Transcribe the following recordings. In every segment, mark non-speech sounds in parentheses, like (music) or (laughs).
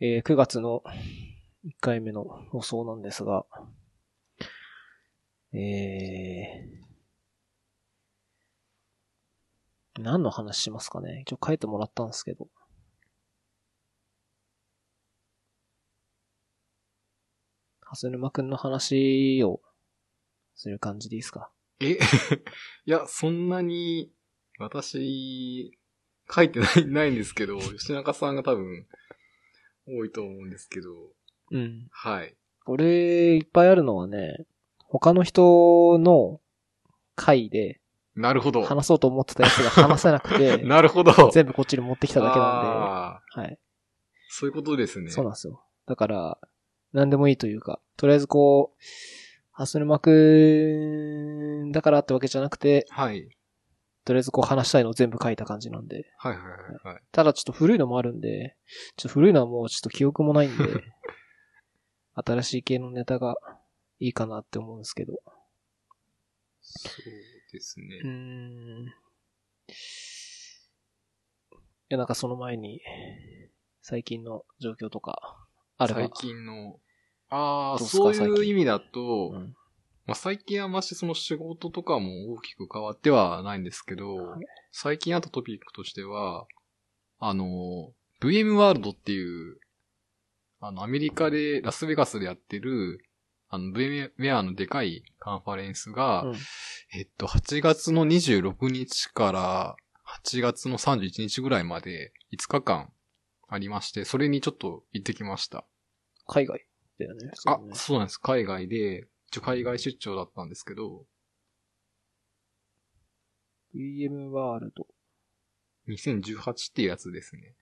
えー9月の1回目の放送なんですが、えー、何の話しますかね。一応書いてもらったんですけど。はすぬまくんの話をする感じでいいですか？え？(laughs) いや、そんなに、私、書いてない、ないんですけど、吉中さんが多分、多いと思うんですけど、うん。はい。俺、いっぱいあるのはね、他の人の回でなるほど。話そうと思ってたやつが話せなくて、(laughs) なるほど。全部こっちに持ってきただけなんで、はい。そういうことですね。そうなんですよ。だから、何でもいいというか、とりあえずこう、ハスヌマくんだからってわけじゃなくて、はい。とりあえずこう話したいのを全部書いた感じなんで。はいはいはいはい。ただちょっと古いのもあるんで、ちょっと古いのはもうちょっと記憶もないんで、(laughs) 新しい系のネタがいいかなって思うんですけど。そうですねう。ーん。いや、なんかその前に、最近の状況とか、あれば。最近の、ああ、そういう意味だと、うんまあ、最近はましその仕事とかも大きく変わってはないんですけど、はい最近あったトピックとしては、あの、VM ワールドっていう、あの、アメリカで、ラスベガスでやってる、あの、VM ウェアのでかいカンファレンスが、うんえっと、8月の26日から8月の31日ぐらいまで5日間ありまして、それにちょっと行ってきました。海外だよね。あそうなんです。海外で、一応海外出張だったんですけど、VM ワールド、2018っていうやつですね。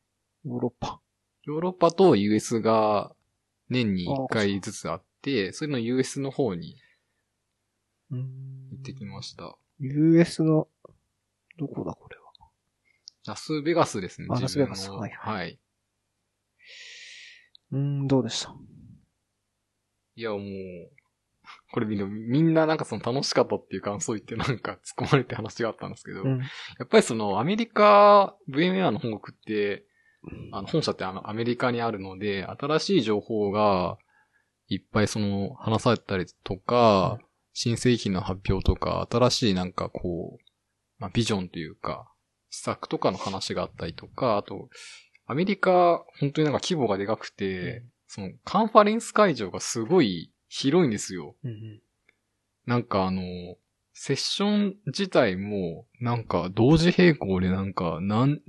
ヨーロッパ。ヨーロッパと US が年に1回ずつあって、それの US の方に行ってきました。US の、どこだこれは。ラスベガスですね。ラスベガスはいはいはい。うーん、どうでした？いや、もう、これみんな、みんななんかその楽しかったっていう感想言ってなんか突っ込まれて話があったんですけど、うん。やっぱりそのアメリカ、VMware の本国って、あの本社ってあのアメリカにあるので、新しい情報がいっぱいその話されたりとか、新製品の発表とか、新しいなんかこう、まあ、ビジョンというか、施策とかの話があったりとか、あと、アメリカ、本当になんか規模がでかくて、そのカンファレンス会場がすごい広いんですよ。うんうん。なんかあの、セッション自体も、なんか同時並行でなんか何、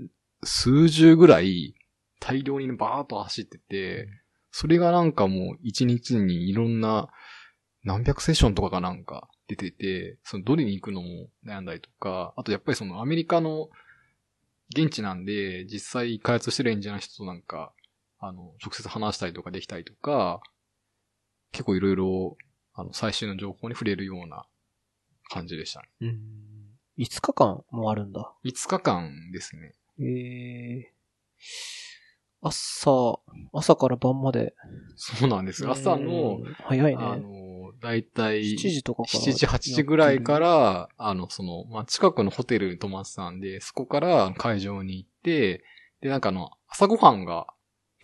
数十ぐらい大量にバーっと走ってて、それがなんかもう一日にいろんな何百セッションとかがなんか出てて、そのどれに行くのも悩んだりとか、あとやっぱりそのアメリカの現地なんで実際開発してるエンジニアの人となんか、あの、直接話したりとかできたりとか、結構いろいろあの、最新の情報に触れるような感じでしたね。うーん。5日間もあるんだ。5日間ですね。ええ朝、朝から晩まで。そうなんです。朝のう、ん早いね。あの、だいたい7時とかから。7時、8時ぐらいか。ら、あの、その、まあ、近くのホテルに泊まってたんで、そこから会場に行って、で、なんかあの、朝ごはんが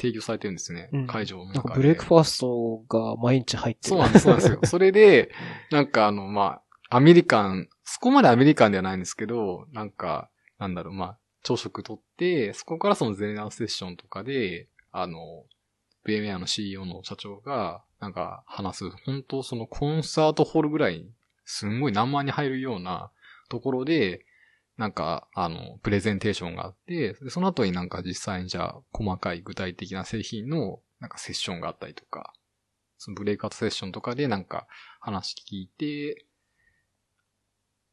提供されてるんですね。うん会場の中で。なんかブレイクファーストが毎日入ってる。そうなんです、そうなんですよ。(laughs) それで、なんかあの、まあ、アメリカン、そこまでアメリカンではないんですけど、なんか、なんだろう、まあ、朝食とって、そこからそのゼネラルセッションとかで、あの、VMware の CEO の社長が、なんか話す、本当そのコンサートホールぐらい、すんごい何万人入るようなところで、なんか、あの、プレゼンテーションがあって、でその後になんか実際にじゃあ、細かい具体的な製品の、なんかセッションがあったりとか、そのブレイクアウトセッションとかでなんか話聞いて、っ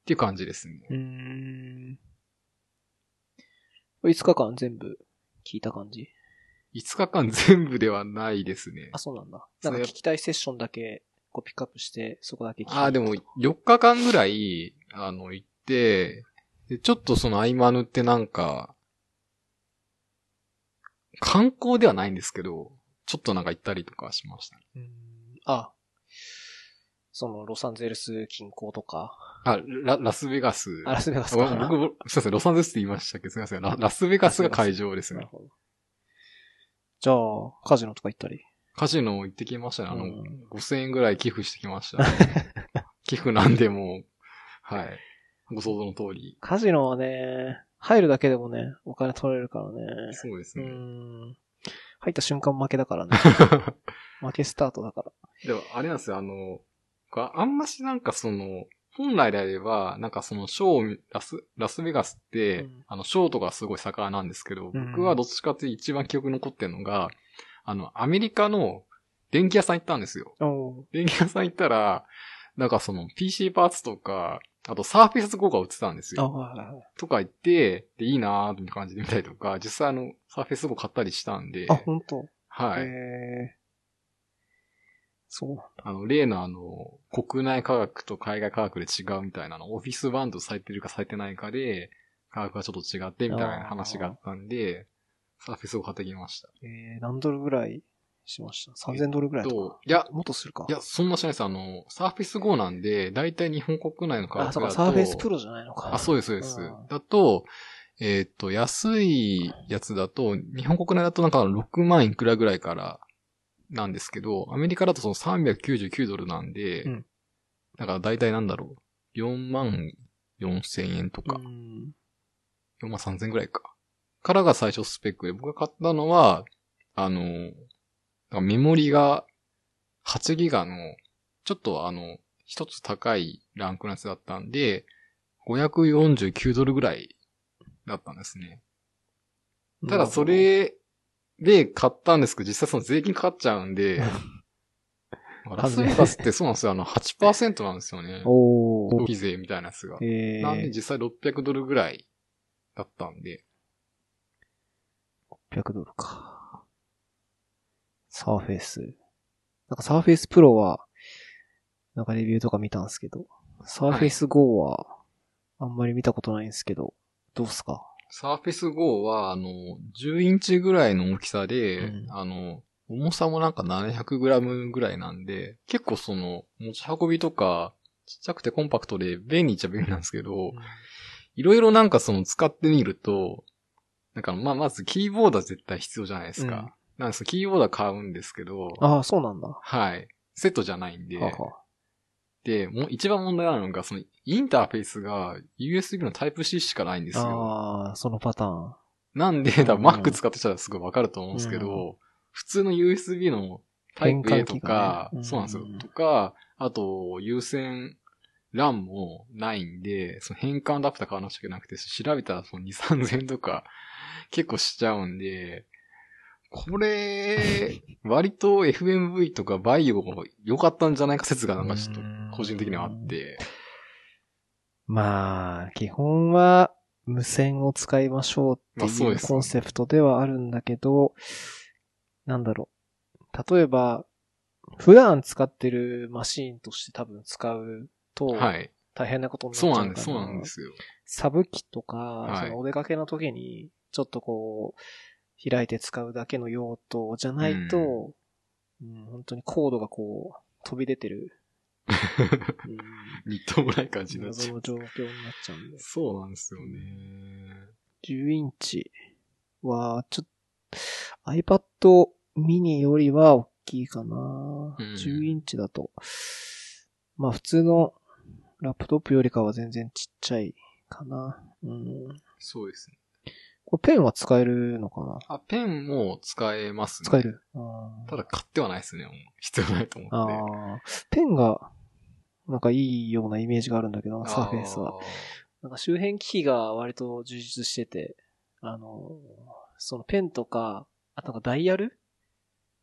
ていう感じですね。うーん。5日間全部聞いた感じ？5日間全部ではないですねあ、。そうなんだ。そうんなか聞きたいセッションだけこうピックアップして、そこだけ聞いたああ、でも4日間ぐらい、あの、行って、で、ちょっとその合間塗ってなんか、観光ではないんですけど、ちょっとなんか行ったりとかしましたね。うーんあ、そのロサンゼルス近郊とか。あ、ララスベガス。あ、ラスベガスあか。僕、すいません、ロサンゼルスって言いましたっけ？ど、すいません。ララスベガスが会場ですね。なるほど。じゃあ、カジノとか行ったり。カジノ行ってきましたね。あの、うん5000円ぐらい寄付してきました、(laughs) 寄付なんでもう、はい。ご想像の通り。カジノはね、入るだけでもね、お金取れるからね。うそうですね。ん。入った瞬間負けだからね。(laughs) 負けスタートだから。でも、あれなんですよ、あの、こあんましなんかその、本来であれば、なんかそのショー、ラス、ラスベガスって、うんあの、ショーとかすごい盛んなんですけど、うん僕はどっちかって一番記憶に残ってるのが、あの、アメリカの電気屋さん行ったんですよ。お電気屋さん行ったら、なんかその PC パーツとか、あとサーフェイス5が売ってたんですあ、よ。はいはいはい。とか言って、で、いいなーって感じで見たりとか、実際あの、サーフェイス5買ったりしたんで、あ、本当？はい。へえ。そうなんだ。あの、例のあの、国内価格と海外価格で違うみたいなの、オフィスバンドされてるかされてないかで、価格がちょっと違ってみたいな話があったんで、サーフェスを買ってきました。えー、何ドルぐらい？しました ?3000 ドルぐらいといや、もっとするか。いや、そんなしないです。あの、サーフェス5なんで、だいたい日本国内の価あ、そうか、格だと。サーフェイスプロじゃないのか。あ、そうです、そうですうん。だと、えっ、と、安いやつだと、日本国内だとなんか6万いくらぐらいからなんですけど、アメリカだとその399ドルなんで、うんだから大体なんだろう、4万4千円とか、うん。4万3千円ぐらいか。からが最初スペックで、僕が買ったのは、あの、メモリが8ギガの、ちょっとあの、一つ高いランクのやつだったんで、549ドルぐらいだったんですね。ただそれで買ったんですけど、実際その税金かかっちゃうんで、(laughs) ラスベガスってそうなんですよ、あの8%なんですよね。おー。消費税みたいなやつが。えー、なんで実際600ドルぐらいだったんで、600ドルか。サーフェイス。なんかサーフェイスプロは、なんかレビューとか見たんですけど、 Surface Go は、あんまり見たことないんですけど、どうっすか？ Surface Go は、あの、10インチぐらいの大きさで、うんあの、重さもなんか 700g ぐらいなんで、結構その、持ち運びとか、ちっちゃくてコンパクトで便利っちゃ便利なんですけど、いろいろなんかその使ってみると、なんかまあまずキーボードは絶対必要じゃないですか。うんなんですキーボードは買うんですけど、ああ、そうなんだ。ははい。セットじゃないんで、あはで、もう一番問題なのが、そのインターフェースが USB のタイプ C しかないんですよ。ああ、そのパターン。なんで、多分うん Mac 使ってたらすごいわかると思うんですけど、うん普通の USB のタイプ A とか、変換器がねそうなんですようん。とか、あと、有線 LAN もないんで、その変換アダプター買わなくちゃいけなくて、調べたらその2、3000円とか結構しちゃうんで、これ、割と FMV とかバイオ良かったんじゃないか説がなんかちょっと個人的にはあって、まあ、基本は無線を使いましょうっていうコンセプトではあるんだけど、なんだろう。例えば、普段使ってるマシーンとして多分使うと、はい。大変なことになっちゃうからそうなんです、そうなんですよ。サブ機とか、はいそのお出かけの時に、ちょっとこう、開いて使うだけの用途じゃないと、うん本当にコードがこう、飛び出てる、(laughs) うんみっともない感じになっちゃう。謎の状況になっちゃうんで。そうなんですよね。10インチは、ちょっと、iPad mini よりは大きいかな、うん10インチだと。まあ普通のラップトップよりかは全然ちっちゃいかな。うん。そうですね。これペンは使えるのかな？あ、ペンも使えますね。使える。ただ買ってはないですね。もう必要ないと思って。ペンが、なんかいいようなイメージがあるんだけどな、サーフェイスは。なんか周辺機器が割と充実してて、あの、そのペンとか、あとなんかダイヤル？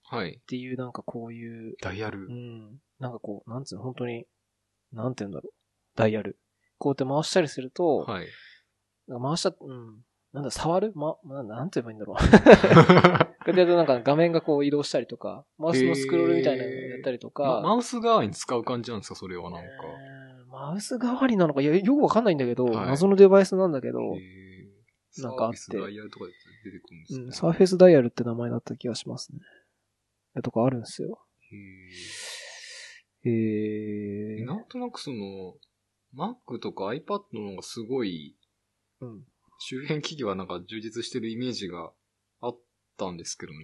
はいっ。ていうなんかこういう、ダイヤル？う。ん、なんかこう、なんつうの、本当に、なんて言うんだろう。ダイヤル。こうやって回したりすると、はい。回した、うん、なんだ、触る？ま、なんなんて言えばいいんだろう。(laughs) こうやってやるとなんか画面がこう移動したりとか、マウスのスクロールみたいなのやったりとか、まマウス側に使う感じなんですかそれはなんか。えーマウス代わりなのか、いや、よくわかんないんだけど、はい謎のデバイスなんだけど、なんかあってサービスダイヤルとかで出てくるんですうん、かサーフェイスダイヤルって名前だった気がしますね。えとかあるんですよ。へえー、ーなんとなくその、Mac とか iPad の方がすごい、うん。周辺機器はなんか充実してるイメージがあったんですけどね。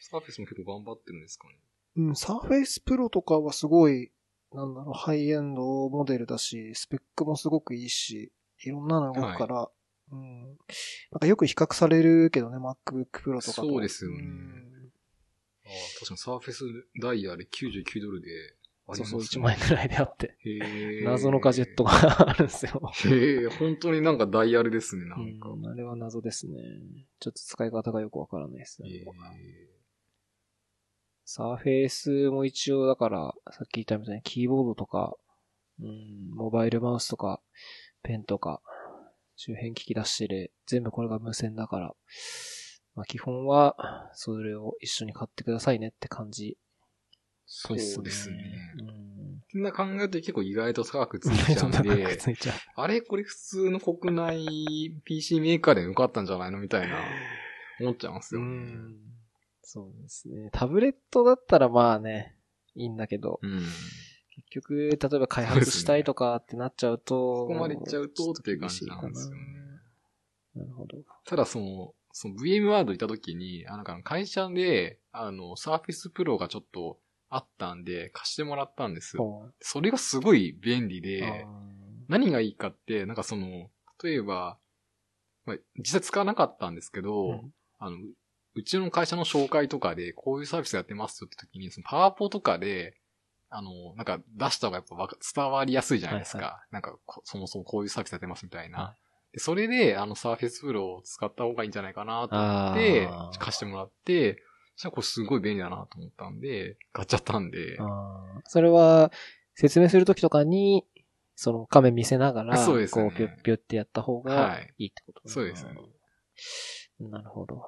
サーフェスも結構頑張ってるんですかね。うん、 Surface Pro とかはすごい、なんだろう、ハイエンドモデルだし、スペックもすごくいいし、いろんなの動くから、うん。なんかよく比較されるけどね、MacBook Pro とかと。そうですよねんああ、確かにサーフェスダイヤで99ドルでそうそう、1万円くらいであって。謎のガジェットがあるんですよ。へえ、本当になんかダイヤルですね、なんか。うん、あれは謎ですね。ちょっと使い方がよくわからないですね。サーフェイスも一応だから、さっき言ったみたいにキーボードとか、うん、モバイルマウスとか、ペンとか、周辺機器出してる、全部これが無線だから、まあ基本は、それを一緒に買ってくださいねって感じ。そうですね。うん。そんな考えると結構意外と高くついちゃうんで、ついちゃう。あれこれ普通の国内 PC メーカーでよかったんじゃないのみたいな、思っちゃいますよね。うん。そうですね。タブレットだったらまあね、いいんだけど、うん。結局、例えば開発したいとかってなっちゃうと、そこまでいっちゃうとっていう感じなんですよね。なるほど。ただその、その VM ワードいた時に、あなんか会社で、あの、Surface Pro がちょっとあったんで、貸してもらったんです。それがすごい便利で、あ何がいいかって、なんかその、例えば、まあ、実際使わなかったんですけーど、うんあの、うちの会社の紹介とかで、こういうサービスやってますよって時に、そのパワポとかで、あの、なんか出した方がやっぱ伝わりやすいじゃないですか。はいなんかこ、そもそもこういうサービスやってますみたいな。はでそれで、あの、サーフェスプロを使った方がいいんじゃないかなと思あってー、貸してもらって、そしたらこれすごい便利だなと思ったんで、買っちゃったんで、それは、説明するときとかに、その画面見せながら、そうですね。こう、ぴゅっぴゅってやった方がはい。いいってことそうですね。うんなるほど。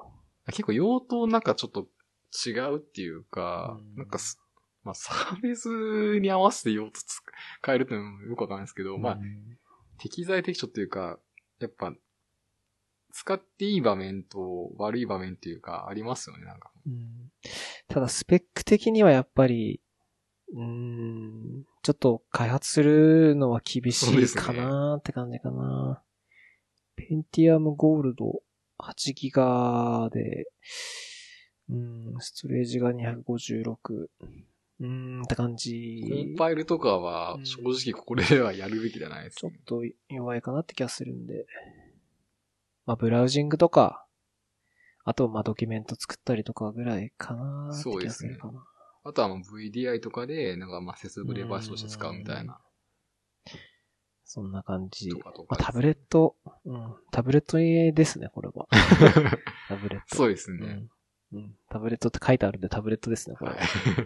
結構用途なんかちょっと違うっていうか、うん。なんかす、まあ、サービスに合わせて用途つ変えるっていうのもよくわかんないですけど、まあう、ん。適材適所っていうか、やっぱ、使っていい場面と悪い場面っていうか、ありますよね、なんか。うんただ、スペック的にはやっぱり、うーん、ちょっと開発するのは厳しいかなって感じかな。ペンティアムゴールド8ギガで、うん、ストレージが256、うーんって感じ。コンパイルとかはう、ん正直これではやるべきじゃないですちょっね。と弱いかなって気がするんで。まあ、ブラウジングとか、あと、まあ、ドキュメント作ったりとかぐらいかなって気がするかな。あとはもう VDI とかで、なんかまあ接続デバイスとして使うみたいな。そんな感じ。とかとまあ、か。タブレット、うん、タブレットですね、これは。(laughs) タブレット。そうですね。うん。うん。タブレットって書いてあるんでタブレットですね、これ。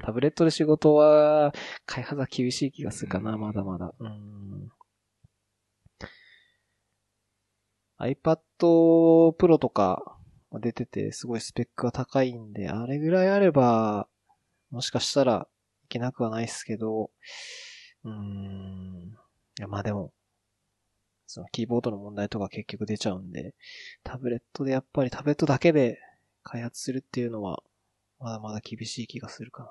タブレットで仕事は、開発は厳しい気がするかな、うんまだまだ。うん。iPad Pro とか出てて、すごいスペックが高いんで、あれぐらいあれば、もしかしたらいけなくはないですけど、うーん。いや、まあでも、そのキーボードの問題とか結局出ちゃうんで、タブレットでやっぱりタブレットだけで開発するっていうのは、まだまだ厳しい気がするかな。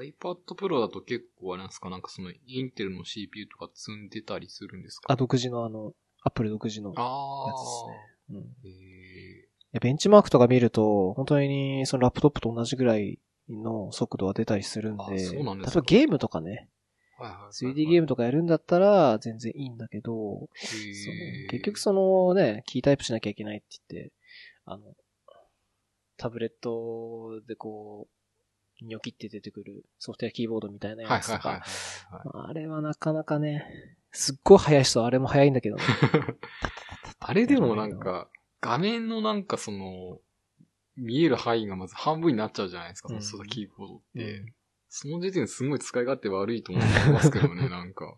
iPad Pro だと結構あれなんですか？なんかそのインテルの CPU とか積んでたりするんですか？あ、独自のあの、アップル独自のやあつですね。うん。ベンチマークとか見ると、本当にそのラップトップと同じぐらいの速度が出たりするんで、んで例えばゲームとかね、ー。はいはいはいはい。3D ゲームとかやるんだったら全然いいんだけど、結局そのね、キータイプしなきゃいけないって言って、あの、タブレットでこう、ニョキって出てくるソフトウェアキーボードみたいなはいやつとはいはいか、はい。あれはなかなかね、すっごい速い人はあれも速いんだけどね。(laughs) あれでもなんか、画面のなんかその、見える範囲がまず半分になっちゃうじゃないですか、うんそのキーボードって。うんその時点ですごい使い勝手悪いと思いますけどね、(laughs) なんか。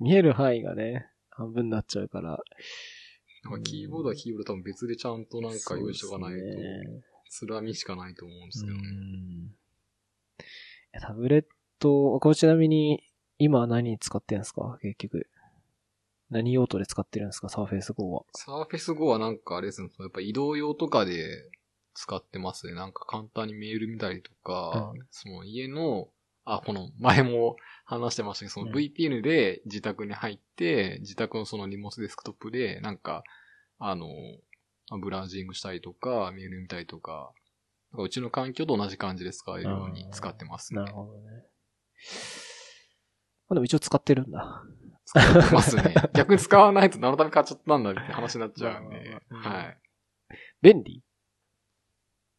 見える範囲がね、半分になっちゃうから。なんかキーボードはキーボード多分別でちゃんとなんか用意しとかないと、つらみしかないと思うんですけどね。うんタブレット、これちなみに、今は何使ってるんですか？結局。何用途で使ってるんですか？サーフェイス Go は。サーフェス Go はなんかあれですね、やっぱ移動用とかで使ってますね。なんか簡単にメール見たりとか、うんその家の、あ、この前も話してましたけど、そのうん VPN で自宅に入って、自宅のその荷物デスクトップで、なんか、あの、まあブラウジングしたりとか、メール見たりとか、うちの環境と同じ感じで使えるように使ってますね。なるほどね。まあでも一応使ってるんだ。使ってますね。(laughs) 逆に使わないと何のため買っちゃったんだって話になっちゃうんで。はい。便利？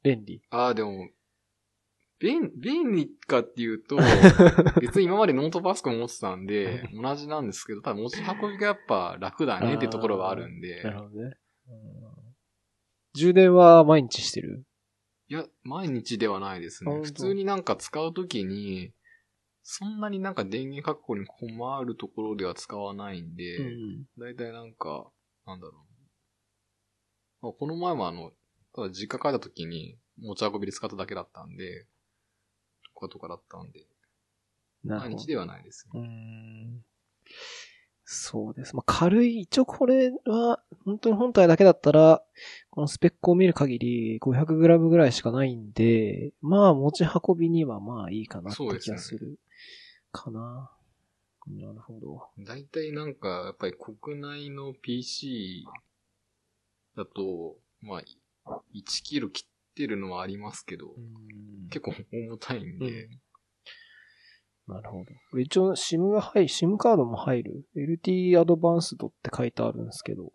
便利。ああ、でも、便、便利かっていうと、(laughs) 別に今までノートパソコン持ってたんで、同じなんですけど、ただ持ち運びがやっぱ楽だねっていうところがあるんでな、るほどね。うん充電は毎日してる？いや、毎日ではないですね。普通になんか使うときに、そんなになんか電源確保に困るところでは使わないんで、うん。だいたいなんか、なんだろう。まあこの前もあの、ただ実家帰った時に持ち運びで使っただけだったんで、とかとかだったんで、毎日。ではないですね。うーんそうです。まあ、軽い、一応これは、本当に本体だけだったら、このスペックを見る限り 500g ぐらいしかないんで、まあ持ち運びにはまあいいかなって気がする。かな。なるほど。だいたいなんか、やっぱり国内の PC だと、まあ、1キロ切ってるのはありますけど、うん結構重たいんで、なるほど。一応 SIM が入る、SIM カードも入る ?LT アドバンスドって書いてあるんですけど、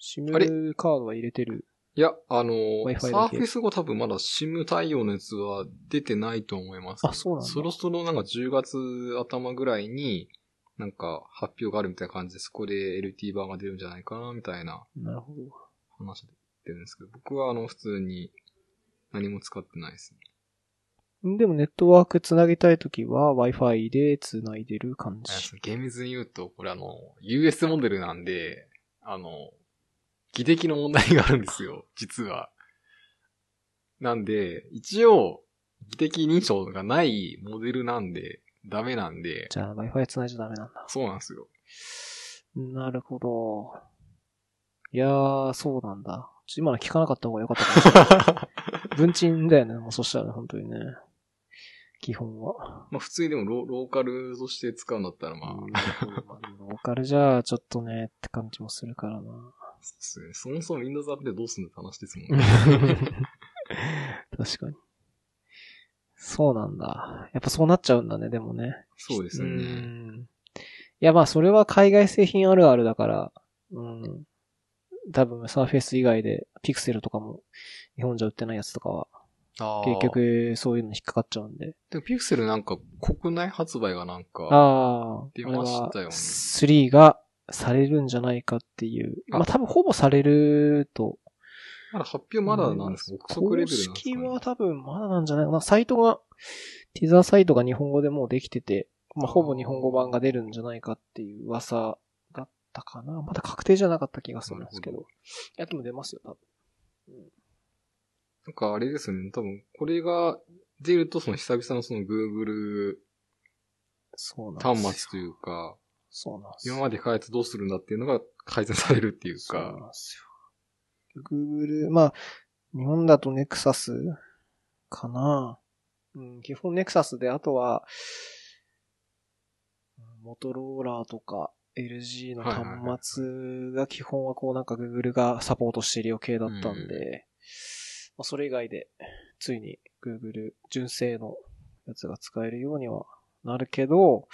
SIM カードは入れてる？いや、あの、サーフェス後多分まだ SIM 対応のやつは出てないと思います。あそうなんだそろそろなんか10月頭ぐらいに、なんか発表があるみたいな感じで、そこで LT 版が出るんじゃないかな、みたいななるほど。話で言ってるんですけど、僕はあの、普通に何も使ってないですね。でもネットワークつなぎたいときは Wi-Fi でつないでる感じ。厳密に言うと、これあの、US モデルなんで、あの、技的の問題があるんですよ、実は。なんで、一応、技的認証がないモデルなんで、ダメなんで、じゃあ Wi-Fi つないじゃダメなんだ。そうなんですよ。なるほど。いやー、そうなんだ。ちょ今の聞かなかった方がよかったかもしれない。(laughs) 文鎮だよね。もうそしたらね、本当にね。基本は。まあ普通にでもロローカルとして使うんだったらまあ、うんローカルじゃちょっとねって感じもするからな。そうですね。そもそも Windows アップでどうすんのって話ですもんね。(laughs) 確かに。そうなんだ。やっぱそうなっちゃうんだね、でもね。うそうですよね。んいや、まあ、それは海外製品あるあるだから、うん。多分、サーフェイス以外で、ピクセルとかも、日本じゃ売ってないやつとかは、結。局、そういうのに引っかかっちゃうんで。でもピクセルなんか国内発売がなんか、ああ、出ましたよねあれは3がされるんじゃないかっていう。あまあ、多分、ほぼされると。まだ発表まだなんですか？憶測レベルなんですか、公式ね、は多分、まだなんじゃないかな。サイトが、ティザーサイトが日本語でもうできてて、まあ、ほぼ日本語版が出るんじゃないかっていう噂だったかな。まだ確定じゃなかった気がするんですけど。なるいや、でも出ますよ、多分。なんかあれですよね。多分、これが出ると、その久々のその Google。端末というか、そうなんですよ。今まで開発どうするんだっていうのが改善されるっていうそうなんか、ですよ。Google、まあ、日本だと Nexus かな。うん、基本 Nexus で、あとは、モトローラーとか LG の端末が基本はこうなんか Google がサポートしているよ系だったんで、まあ、それ以外でついに Google 純正のやつが使えるようにはなるけど、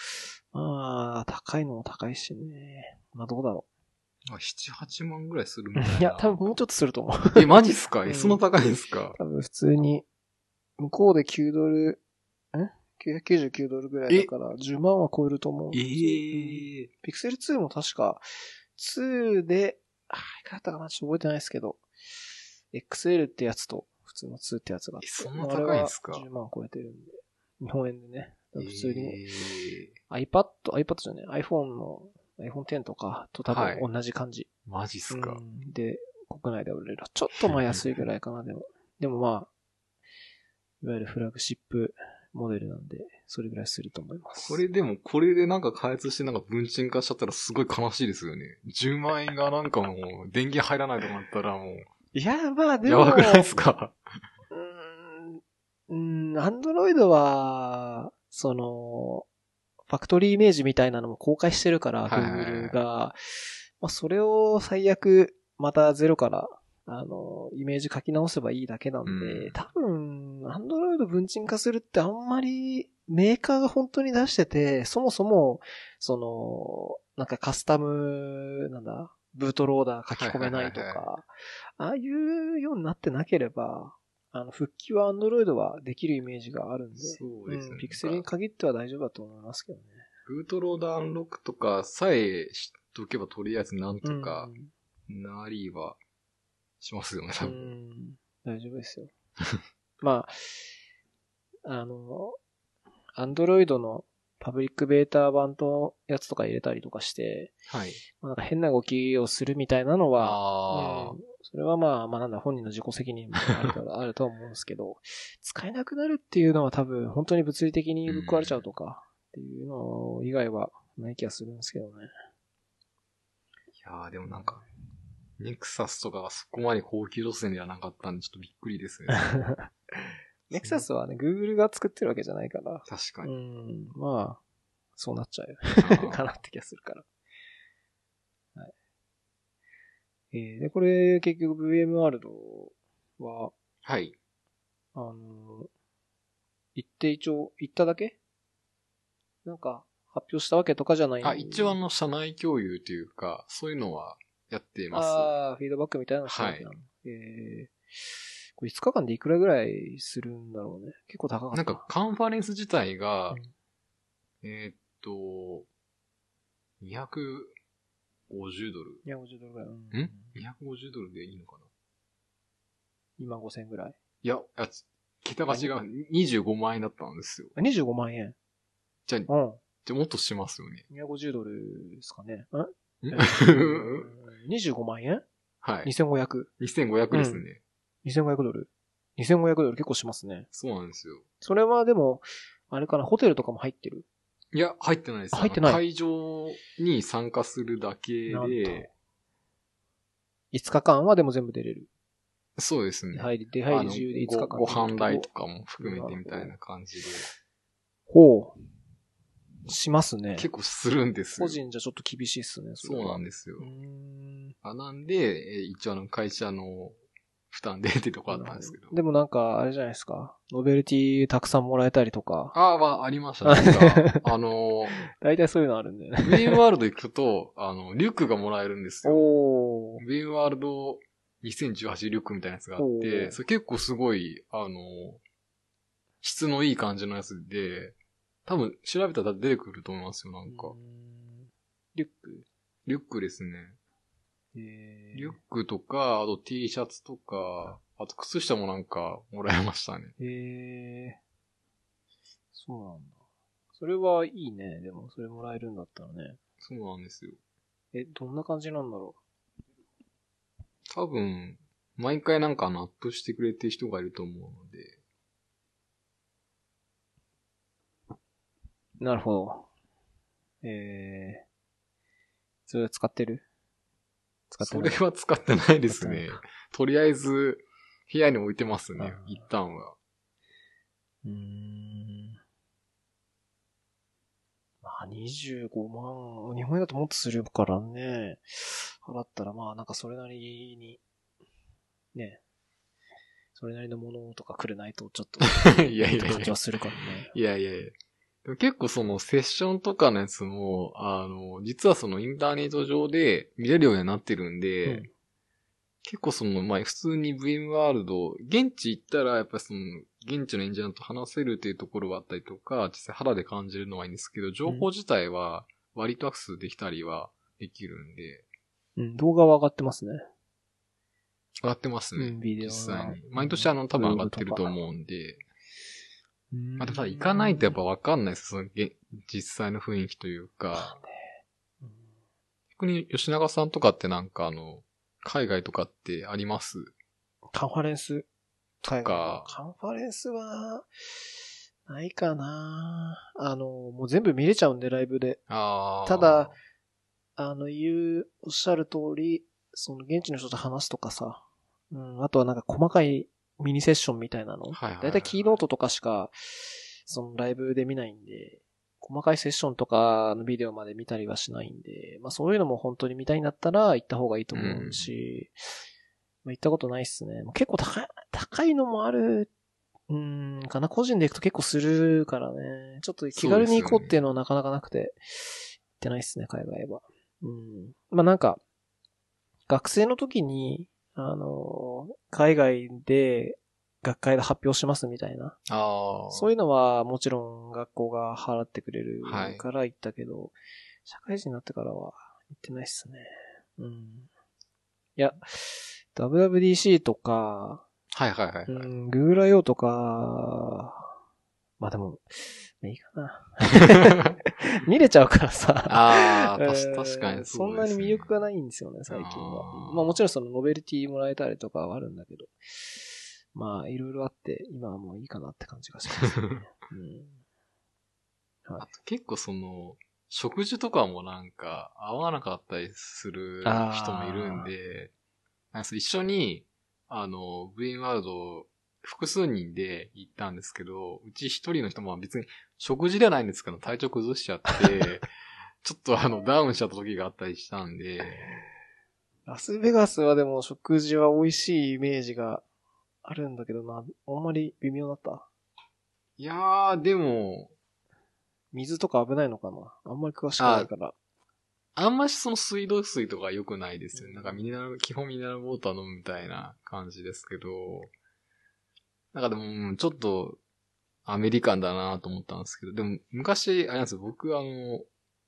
まあ、高いのも高いしね。まあどうだろまあ、7、8万ぐらいするみたいな。う。いや、多分もうちょっとすると思う。え、マジっすか？うんえ、そんな高いんですか？多分普通に、向こうで9ドル、ん ?999 ドルぐらいだから、10万は超えると思う。ええピクセル2も確か、2で、あーいくらだったかな？ちょっと覚えてないですけど、XL ってやつと、普通の2ってやつがあって。えそんな高いんすか？あれは10万超えてるんで。日本円でね。普通に、ええ iPad、iPad じゃない、iPhone の、iPhone X とかと多はい分同じ感じ。マジっすか、うんで、国内で売れる。ちょっとまあ安いぐらいかな、でも。でもまあ、いわゆるフラグシップモデルなんで、それぐらいすると思います。これでも、これでなんか開発してなんか分賃化しちゃったらすごい悲しいですよね。10万円がなんかもう電源入らないとかなったらもいや、まあう、でも、やばくないですか？うーん、うん、アンドロイドは、その、ファクトリーイメージみたいなのも公開してるから、Google が、まあ、それを最悪、またゼロから、あの、イメージ書き直せばいいだけなんで、うん。多分、イド文鎮化するってあんまりメーカーが本当に出してて、そもそも、その、なんかカスタム、なんだ、ブートローダー書き込めないとか、ああいうようになってなければ、あの、復帰は Android はできるイメージがあるんで、そうですね。ん、ピクセルに限っては大丈夫だと思いますけどね。ブートローダーアンロックとかさえ知っとけばとりあえずなんとかうんなりはしますよね、う多分。ん、大丈夫ですよ。(laughs) まあ、あの、アンドロイドのパブリックベータ版とやつとか入れたりとかして、はい。まあなんか変な動きをするみたいなのは、ああ、うんそれはまあ、まあなんだ、本人の自己責任もあるからあるとは思うんですけど、(laughs) 使えなくなるっていうのは多分、本当に物理的にぶっ壊れちゃうとか、っていうの以外はない気がするんですけどね。いやーでもなんか、ネクサスとかがそこまで高級路線ではなかったんでちょっとびっくりですね。(laughs) ネクサスはね、Google が作ってるわけじゃないから、う確かに。ん、まあ、そうなっちゃう (laughs) かなって気がするから。はい。えー、で、これ、結局 VM ワールドは、はい。あの、行って一応、行っただけ？なんか、発表したわけとかじゃないあ、一応あの、社内共有というか、そういうのはやっています。ああ、フィードバックみたいなのしたわけなの？えー、これ5日間でいくらぐらいするんだろうね？結構高かった。なんか、カンファレンス自体が、うんえーっと、250ドル。250ドルぐらい。うんん ?250 ドルでいいのかな？今5000円ぐらい。いや、やつ桁が違う。25万円だったんですよ。あ25万円。じゃあ、うん。じゃあもっとしますよね。250ドルですかね。んん25万円？はい。?2500。2500ですね。2500ドル。2500ドル結構しますね。そうなんですよ。それはでも、あれかな、ホテルとかも入ってるいや、入ってないです。あ入ってない会場に参加するだけで、?5 日間はでも全部出れる。そうですね。出入り、出入り自由で5日間。ごご飯代とかも含めてみたいな感じで、ほう。しますね。結構するんですよ。個人じゃちょっと厳しいっすね。そうなんでですよ。あなんで、えー一応あの会社の負担でってとこあったんですけど。でもなんか、あれじゃないですか。ノベルティたくさんもらえたりとか。ああ、はありましたね。あの、(laughs) 大体そういうのあるんだよね。ウィーンワールド行くと、あの、リュックがもらえるんですよ。おー。ウィーンワールド2018リュックみたいなやつがあっおて、ーそれ結構すごい、あの、質のいい感じのやつで、多分調べたら出てくると思いますよ、なんか。んリュック？リュックですね。えリュックとか、あと T シャツとか、あと靴下もなんかもらいましたね。ー、えー、そうなんだ。それはいいね。でも、それもらえるんだったらね。そうなんですよ。え、どんな感じなんだろ多分、毎回なんかあのアップしてくれてる人がいると思うので、う。なるほど。えー、それ使ってる？使ってないそれは使ってないですね。とりあえず、部屋に置いてますね一旦は。うーん。まあ、25万、日本円だともっとするからね。払ったらまあ、なんかそれなりに、ね。それなりのものとかくれないとちょっと、(laughs) いやいや感じはするからね。いやいやいや。でも結構そのセッションとかのやつも、あの、実はそのインターネット上で見れるようになってるんで、うん結構その、まあ、普通に VM ワールド、現地行ったらやっぱりその、現地のエンジニアと話せるっていうところがあったりとか、実際肌で感じるのはいいんですけど、情報自体は割とアクセスできたりはできるんで、うん、動画は上がってますね。上がってますね。うんビデオ実が際に。毎年あの、多分上がってると思うんで、うんまあ、ただ行かないとやっぱわかんないです。その、げ実際の雰囲気というか、うん。逆に吉永さんとかってなんかあの、海外とかってあります？カンファレンス？とか。カンファレンスは、ないかな。あの、もう全部見れちゃうんで、ライブで。ただ、あの、言う、おっしゃる通り、その現地の人と話すとかさ、うん、あとはなんか細かいミニセッションみたいなの？はいはいはいだいたいキーノートとかしか、そのライブで見ないんで、細かいセッションとかのビデオまで見たりはしないんで、まあそういうのも本当に見たいんだったら行った方がいいと思うし、まあ行ったことないっすね。結構高い、高いのもあるうーん、かな。個人で行くと結構するからね。ちょっと気軽に行こうっていうのはなかなかなくて、行ってないっすね、海外は。うん。まあなんか、学生の時に、あの、海外で学会で発表しますみたいな。そういうのはもちろん学校が払ってくれるはいから行ったけど、社会人になってからは行ってないっすね。うん。いや、WWDC とか、はいはいはい。うん、グーラヨとか、まあでも、いいかな。(laughs) 見れちゃうからさ。ああ、確かにそね。んなに魅力がないんですよね、最近は。まあもちろんそのノベルティもらえたりとかはあるんだけど、まあいろいろあって、今はもういいかなって感じがしますね。(laughs) うん、あと結構その、食事とかもなんか合わなかったりする人もいるんで、なんか一緒に、あの、ブインワールド複数人で行ったんですけど、うち一人の人も別に食事ではないんですけど、体調崩しちゃって、(laughs) ちょっとあの、ダウンしちゃった時があったりしたんで、ラスベガスはでも食事は美味しいイメージがあるんだけどな、あんまり微妙だった？いやー、でも、水とか危ないのかな？あんまり詳しくないから。あんましその水道水とか良くないですよね。なんかミネラル、基本ミネラルウォーター飲むみたいな感じですけど、なんかでもちょっとアメリカンだなと思ったんですけど、でも昔、あれなんですよ、僕あの、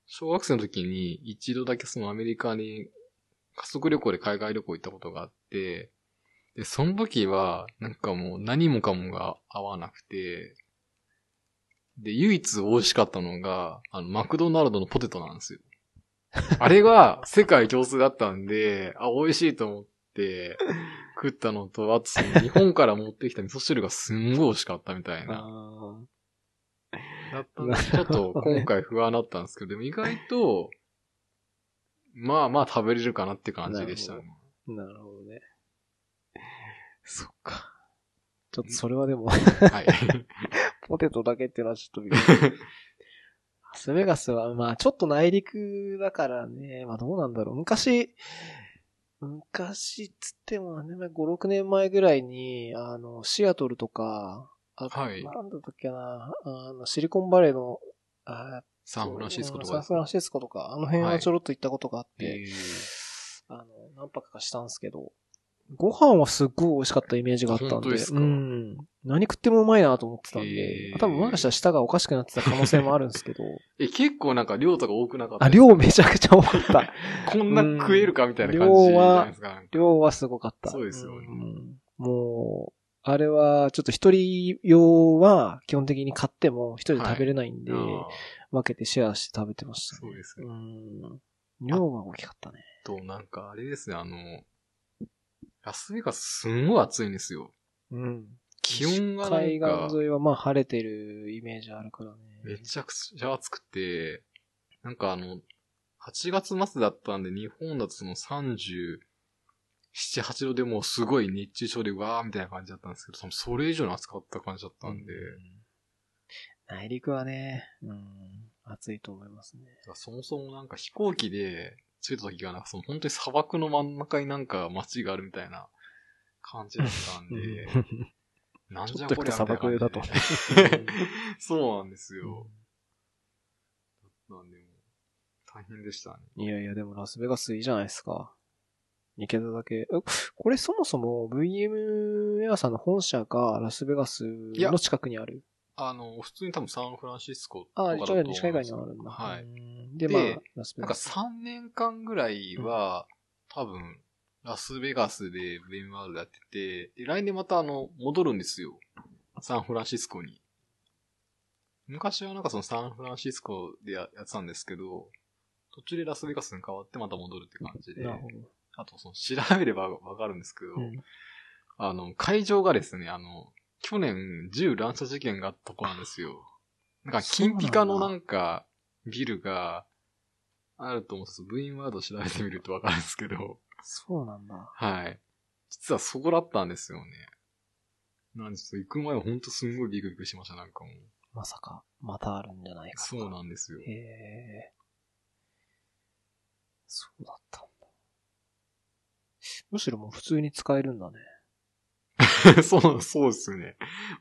小学生の時に一度だけそのアメリカに家族旅行で海外旅行行ったことがあって、で、その時はなんかもう何もかもが合わなくて、で、唯一美味しかったのが、あの、マクドナルドのポテトなんですよ。あれが世界共通だったんで、あ、美味しいと思って食ったのと、あとその日本から持ってきた味噌汁がすんごい美味しかったみたいな。(laughs) あだったんで、ちょっと今回不安だったんですけど、でも意外と、まあまあ食べれるかなって感じでしたね。ーなるほどね。そっか。ちょっとそれはでも、はい。(laughs) ポテトだけっていうのはちょっと微妙ラスベガスは、まあちょっと内陸だからね、まあどうなんだろう。昔、昔っつっても何年前、5、6年前ぐらいに、あの、シアトルとか、あはい。なんだったっけな、あの、シリコンバレーの、あサンフランシスコとか。サンフランシスコとか、あの辺はちょろっと行ったことがあって、えあの、何泊かしたんですけど、ご飯はすっごい美味しかったイメージがあったんで、ですか？うん。何食ってもうまいなと思ってたんへでー、多分もしかしたら舌がおかしくなってた可能性もあるんですけど、(laughs) え、結構なんか量とか多くなかったあ、量めちゃくちゃ多かった。(laughs) こんな食えるかみたいな感じじゃないですか。量はすごかった。そうですよねんもう、あれは、ちょっと一人用は基本的に買っても一人で食べれないんで、あー分けてシェアして食べてました、そうですうよ。ん。量は大きかったね。と、なんかあれですね、あの、ラスベガスすんごい暑いんですよ。うん。気温がなん海か岸、沿いはまあ晴れてるイメージあるからね。めちゃくちゃ暑くて、なんかあの、8月末だったんで、日本だとその37、8度でもうすごい熱中症でわーみたいな感じだったんですけど、そのそれ以上に暑かった感じだったんで、内陸はね、うん、暑いと思いますね。そもそもなんか飛行機で着いた時がなんかその本当に砂漠の真ん中になんか街があるみたいな感じだったんで、なんじゃこりゃみだと (laughs) そうなんですよ。なんでもう、大変でしたね。いやいや、でもラスベガスいいじゃないですか。行けただけ。えこれそもそも VM エアさんの本社がラスベガスの近くにある？あの、普通に多分サンフランシスコとああ、かだと思います一応西海岸にあるんだ。はい。うんで、でまあ、なんかガス。3年間ぐらいは、多分、ラスベガスでブレインワールドやってて、で、来年またあの、戻るんですよ。サンフランシスコに。昔はなんかそのサンフランシスコでややってたんですけど、途中でラスベガスに変わってまた戻るって感じで。あとその調べれば (laughs) わかるんですけど、うんあの、会場がですね、あの、去年銃乱射事件があったとこなんですよ。なんか、金ピカのなんか、ビルがあると思うんです部員ワード調べてみるとわかるんですけど、そうなんだ。はい。実はそこだったんですよね。なんで、ちょっと行く前はほんとすんごいビクビクしました、なんかもう。まさか、またあるんじゃないか。そうなんですよ。へえ。そうだったんだ。むしろもう普通に使えるんだね。(laughs) そう、そうですね。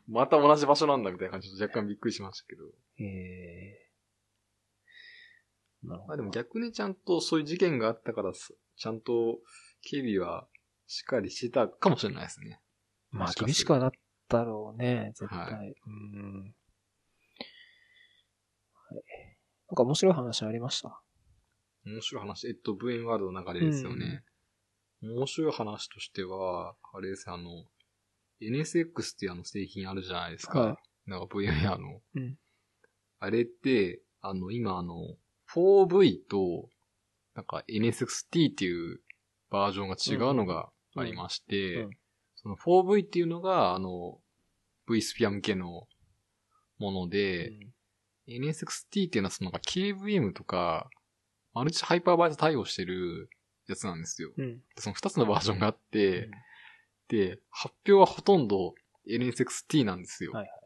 また同じ場所なんだみたいな感じで若干びっくりしましたけど。えー。なるほど。まあでも逆にちゃんとそういう事件があったからす、ちゃんと警備はしっかりしてたかもしれないですね。まあ厳しくはなったろうね、絶対。はいうん。はい。なんか面白い話ありました？面白い話、えっと、ブエンワールドの流れですよね。面白い話としては、あれですねあの、NSX っていうあの製品あるじゃないですか。はいなんか VMware の。うんあれって、あの、今あの、4V と、なんか NSXT っていうバージョンが違うのがありまして、うんうんその 4V っていうのが、あの、V スピア向けのもので、NSXT っていうのはそのなんか KVM とか、マルチハイパーバイザー対応してるやつなんですよ。うん。でその二つのバージョンがあって、うんで、発表はほとんど NSXT なんですよ。はいはい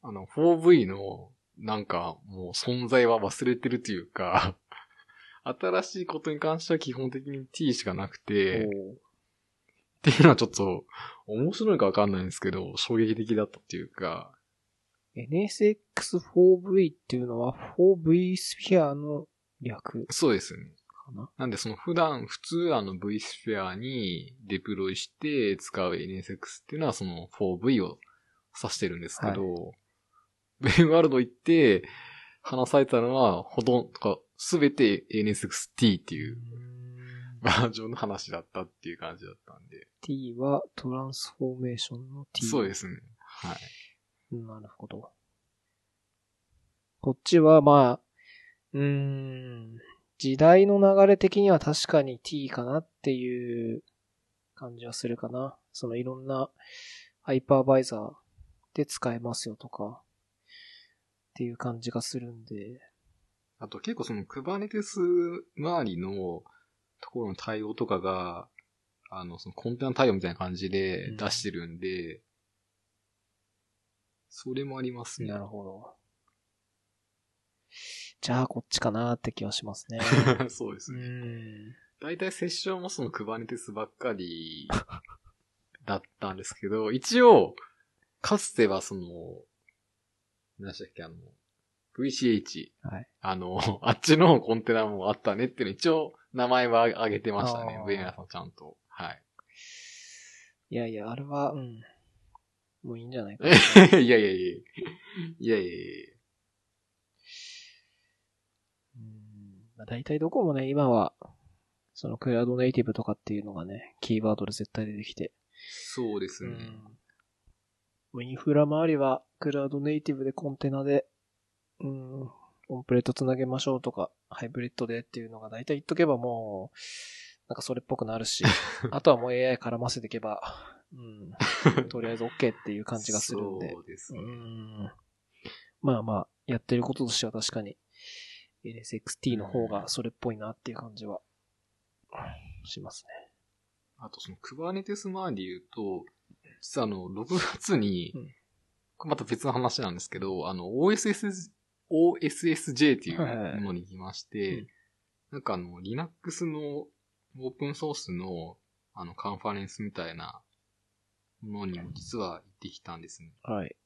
あの、4V の、なんか、もう存在は忘れてるというか、(laughs) 新しいことに関しては基本的に T しかなくて、っていうのはちょっと、面白いかわかんないんですけど、衝撃的だったっていうか、NSX4V っていうのは 4V スフィアの略そうですね。かな？なんでその普段、普通あの V スフェアにデプロイして使う NSX っていうのはその 4V を指してるんですけど、V ワールド行って話されたのはほとんど、すべて NSXT っていうバージョンの話だったっていう感じだったんで。T はトランスフォーメーションの T。そうですね。はい。なるほど。こっちはまあ、うーん、時代の流れ的には確かに T かなっていう感じはするかな。そのいろんなハイパーバイザーで使えますよとか、っていう感じがするんで、あと結構その Kubernetes 周りのところの対応とかが、あの、そのコンテナ対応みたいな感じで出してるんで、それもありますね。なるほど。じゃあこっちかなって気はしますね。う (laughs) そうですね。ん。大体セッションもその Kubernetes ばっかりだったんですけど、一応、かつてはその、何でしたっけ、あの、VCH。はい。あの、(laughs) あっちのコンテナもあったねっていうの一応名前は挙げてましたねあ。ー上村さんちゃんと。はい。いやいや、あれは、うん。もういいんじゃないか (laughs) いな。やいやいやいや。いやいやいやうんまあ、大体どこもね、今は、そのクラウドネイティブとかっていうのがね、キーワードで絶対出てきて。そうですね。もうインフラ周りは、クラウドネイティブでコンテナで、うん、オンプレートつなげましょうとか、ハイブリッドでっていうのが大体言っとけばもう、なんかそれっぽくなるし、(laughs) あとはもう AI 絡ませていけば、うん、(laughs) とりあえず OK っていう感じがするんで。うそうですね。んまあまあ、やってることとしては確かに NSXT の方がそれっぽいなっていう感じはしますね。あとその Kubernetes 周りで言うと、実はあの、6月にうん、また別の話なんですけど、あの、OSS、OSSJ っていうはいはいはいものに行きまして、うんなんかあの、Linux のオープンソースのあの、カンファレンスみたいなものにも実は行ってきたんですね。はい。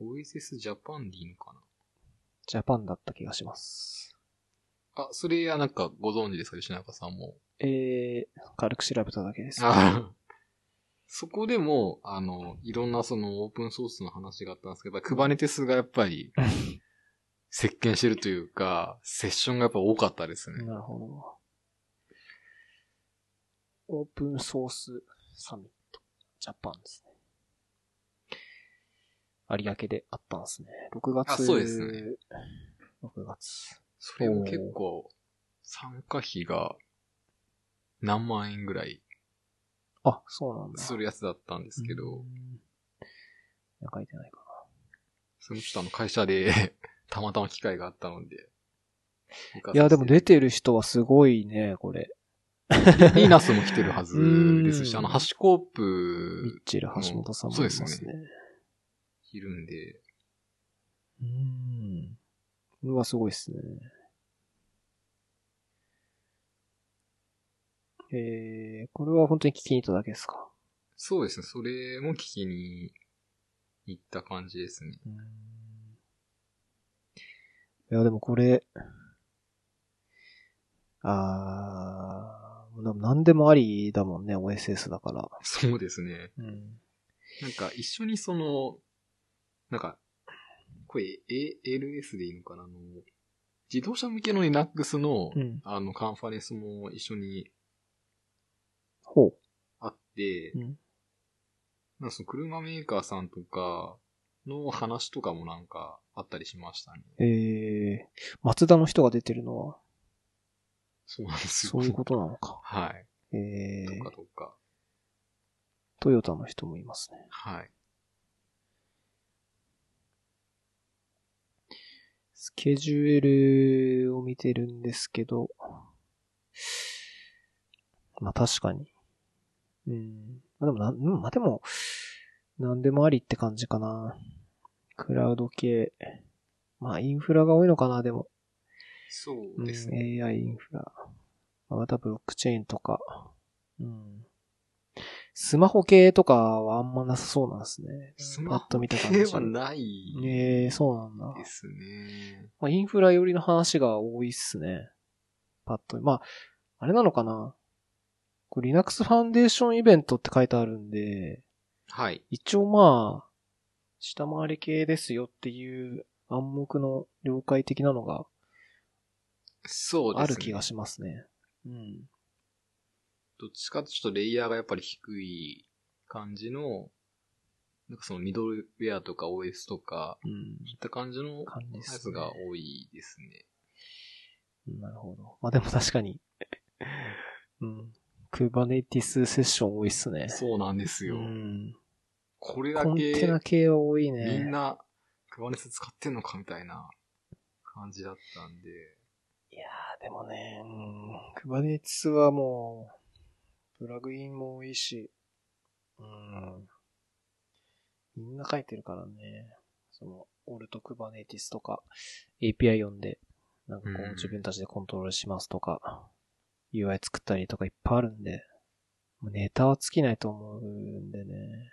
OSS Japan でいいのかジャパンだった気がします。なあ、それはなんかご存知ですか？吉中さんも。えー、軽く調べただけです。あ (laughs) そこでも、あの、いろんなそのオープンソースの話があったんですけど、やっぱり Kubernetes がやっぱり、席巻してるというか、セッションがやっぱ多かったですね。なるほど。オープンソースサミット、ジャパンですね。有明であったんですね。6月。あそうですね。6月。それも結構、参加費が何万円ぐらいあ、そうなんだ。するやつだったんですけど、うん。いや、書いてないかそれもちょっとあの会社で (laughs) たまたま機会があったので。な。いや、でも出てる人はすごいね、これ。リーナスも来てるはず (laughs) ですし、うんあの、ハッシュコーミップチェル、橋本さんもいますね。そうですいるんで、うん。これはすごいっすね。えー、これは本当に聞きに行っただけですか？そうですね。それも聞きに行った感じですね。うーんいや、でもこれ、あー、でも何でもありだもんね、OSS だから。そうですね。うん。なんか一緒にその、なんか、これ ALS でいいのかな？あの、自動車向けの Linux の、うん。あの、カンファレンスも一緒にほあって、う。うん。なんかその車メーカーさんとかの話とかもなんかあったりしましたね。えー、松田の人が出てるのは、そうなんですよ。そういうことなのか。はい。えーとか、とか。トヨタの人もいますね。はい。スケジュールを見てるんですけど、まあ確かに。うん。まあでもなん、うんまあでも、なんでもありって感じかな。クラウド系。まあインフラが多いのかな、でも。そうですね。うん、AI インフラ。またブロックチェーンとか。うん。スマホ系とかはあんまなさそうなんですね。スマホ。系はないええそうなんだ。ですね。まあ、インフラ寄りの話が多いっすね。パッと。まあ、あれなのかなこれ Linux ファンデーションイベントって書いてあるんで、はい。一応まあ、下回り系ですよっていう暗黙の了解的なのがそうですね。ある気がしますね。うん。どっちかとちょっとレイヤーがやっぱり低い感じの、なんかそのミドルウェアとか OS とか、うん。いった感じの感じですねやつが多いですね。なるほど。まあでも確かに、(laughs) うん。Kubernetes セッション多いっすね。そうなんですよ。うん。これだコンテけナ系は多いね。みんな Kubernetes 使ってんのかみたいな感じだったんで。いやー、でもね、うん、Kubernetes はもう、プラグインも多いし、うん、みんな書いてるからね、その、オルト Kubernetes とか、API 読んで、なんかこうんう自分たちでコントロールしますとか、UI 作ったりとかいっぱいあるんで、もうネタは尽きないと思うんでね。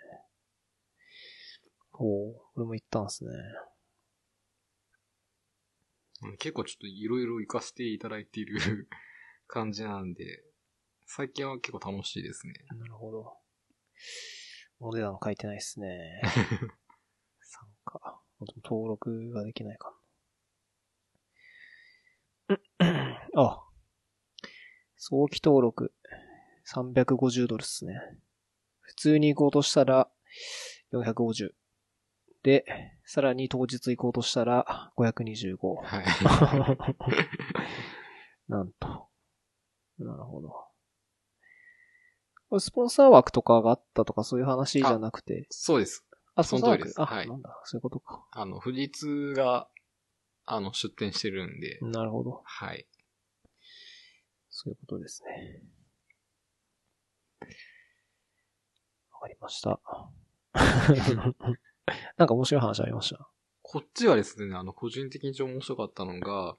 ほう、俺も言ったんすね。うん結構ちょっといろいろ活かせていただいている (laughs) 感じなんで、最近は結構楽しいですね。なるほど。お値段書いてないっすね。(laughs) 参加。登録ができないかな。(clears throat) あ。早期登録。350ドルっすね。普通に行こうとしたら450。で、さらに当日行こうとしたら525。はい。なんと。なるほど。スポンサー枠とかがあったとかそういう話じゃなくて。そうです。あ、その通りです。枠あ、はいなんだ、そういうことか。あの、富士通が、あの、出店してるんで、なるほど。はい。そういうことですね。わかりました。(laughs) なんか面白い話ありました？こっちはですね、あの、個人的に一番面白かったのが、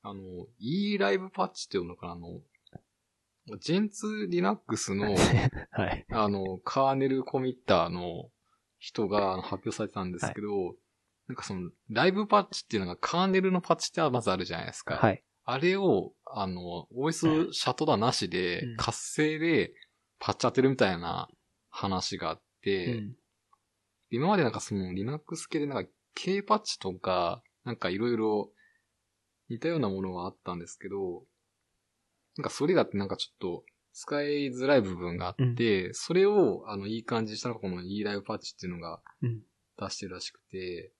あの、e ライブパッチっていうのかな、あの、ジェンツ Linux の、(laughs) はい。あの、カーネルコミッターの人が発表されてたんですけど、なんかその、ライブパッチっていうのがカーネルのパッチってまずあるじゃないですか。はい。あれを、あの、OS シャットダなしでうん、活性でパッチ当てるみたいな話があっうて、ん。今までなんかその Linux 系でなんか K パッチとか、なんかいろいろ似たようなものがあったんですけど、なんかそれだってなんかちょっと使いづらい部分があって、それをあのいい感じにしたのがこの e ライブパッチっていうのがうん。出してるらしくて、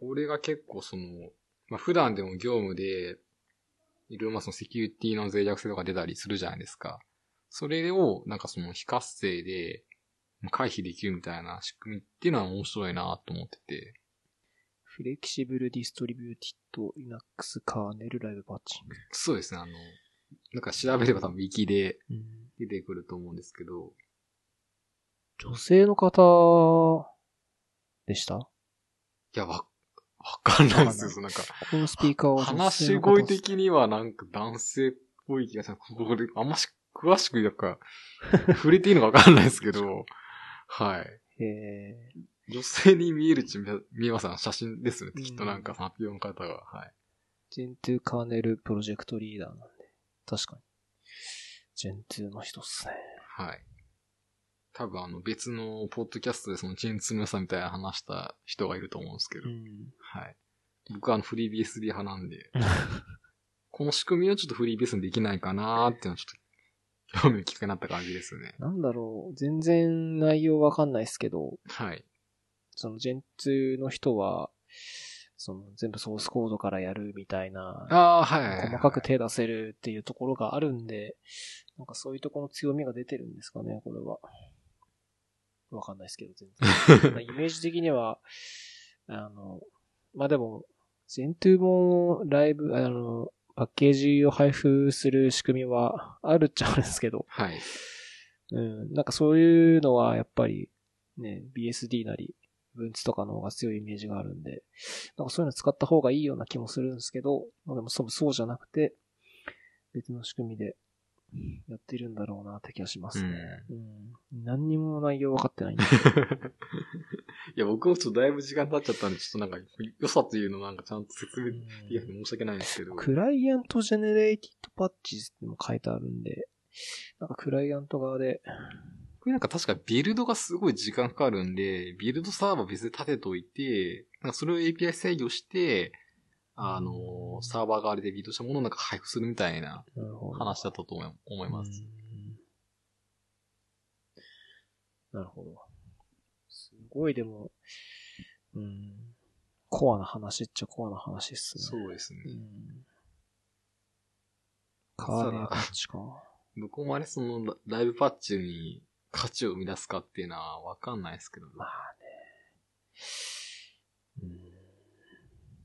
これが結構その、まあ、普段でも業務で、いろいろまあそのセキュリティの脆弱性とか出たりするじゃないですか。それをなんかその非活性で回避できるみたいな仕組みっていうのは面白いなと思ってて。フレキシブルディストリビューティッド Linux カーネルライブパッチング。そうですね、あの、なんか調べれば多分ウィキでうん。出てくると思うんですけど、女性の方でした？いや、わ、わかんないですよ、なんか。このスピーカーは話し声的にはなんか男性っぽい気がする。ここで、あんまし詳しくなんか、触れていいのかわかんないですけど、(laughs) はい。え女性に見えるうち見見えます写真ですね。うんきっとなんか発表の方が。はい。ー、Gen2 カーネルプロジェクトリーダーなんで。確かに。Gen2 の人っすね。はい。多分あの別のポッドキャストでそのチェーンツの良さみたいな話した人がいると思うんですけど、ん。はい。僕はあのフリー BSD 派なんで、(laughs) この仕組みをちょっとフリーベースにできないかなーっていうのはちょっと興味のきっかけになった感じですね。なんだろう、全然内容わかんないですけど、はい。その Gen2 の人は、その全部ソースコードからやるみたいな、ああ、はい。細かく手出せるっていうところがあるんで、なんかそういうところの強みが出てるんですかね、これは。わかんないですけど、全然。(laughs) まあイメージ的には、あの、まあでも、Gen2 もライブ、あの、パッケージを配布する仕組みはあるっちゃあるんですけど、はい。うん、なんかそういうのはやっぱりね、BSD なり、文ツとかの方が強いイメージがあるんで、なんかそういうの使った方がいいような気もするんですけど、まあでもそうそうじゃなくて、別の仕組みでやってるんだろうなって気がしますね。うん。何にも内容分かってないんで。(laughs) いや、僕もちょっとだいぶ時間経っちゃったんで、ちょっとなんか、良さというのをなんかちゃんと説明できな申し訳ないんですけど。クライアントジェネレイティッドパッチズってのも書いてあるんで、なんかクライアント側で、これなんか確かビルドがすごい時間かかるんで、ビルドサーバー別で立てといて、なんかそれを API 制御して、あの、サーバー側でビルドしたものをなんか配布するみたいな。話だったと思います。うんなるほど。すごいでも、うん、コアな話っちゃコアな話っすね。そうですね。うん。カーネーパッチか。どこまでそのラライブパッチに価値を生み出すかっていうのはわかんないですけど、まあね。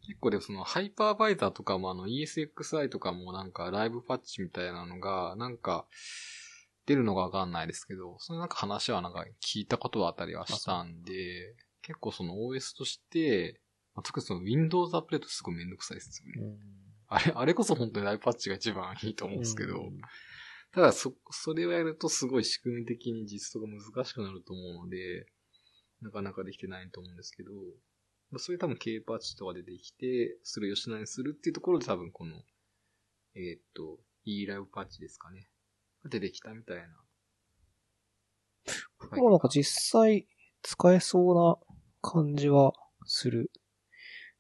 うん。結構でもそのハイパーバイザーとかもあの ESXi とかもなんかライブパッチみたいなのがなんか出るのかわかんないですけど、そのなんか話はなんか聞いたことはあったりはしたんで、結構その OS として、まあ特にその Windows アップデートすごいめんどくさいですよね。あれ、あれこそ本当にライブパッチが一番いいと思うんですけど、うんただそ、それをやるとすごい仕組み的に実装が難しくなると思うので、なかなかできてないと思うんですけど、まあそういう多分 K パッチとかでできて、それを吉田にするっていうところで多分この、えーっと、E ライブパッチですかね。が出てきたみたいな。でもなんか実際使えそうな感じはする。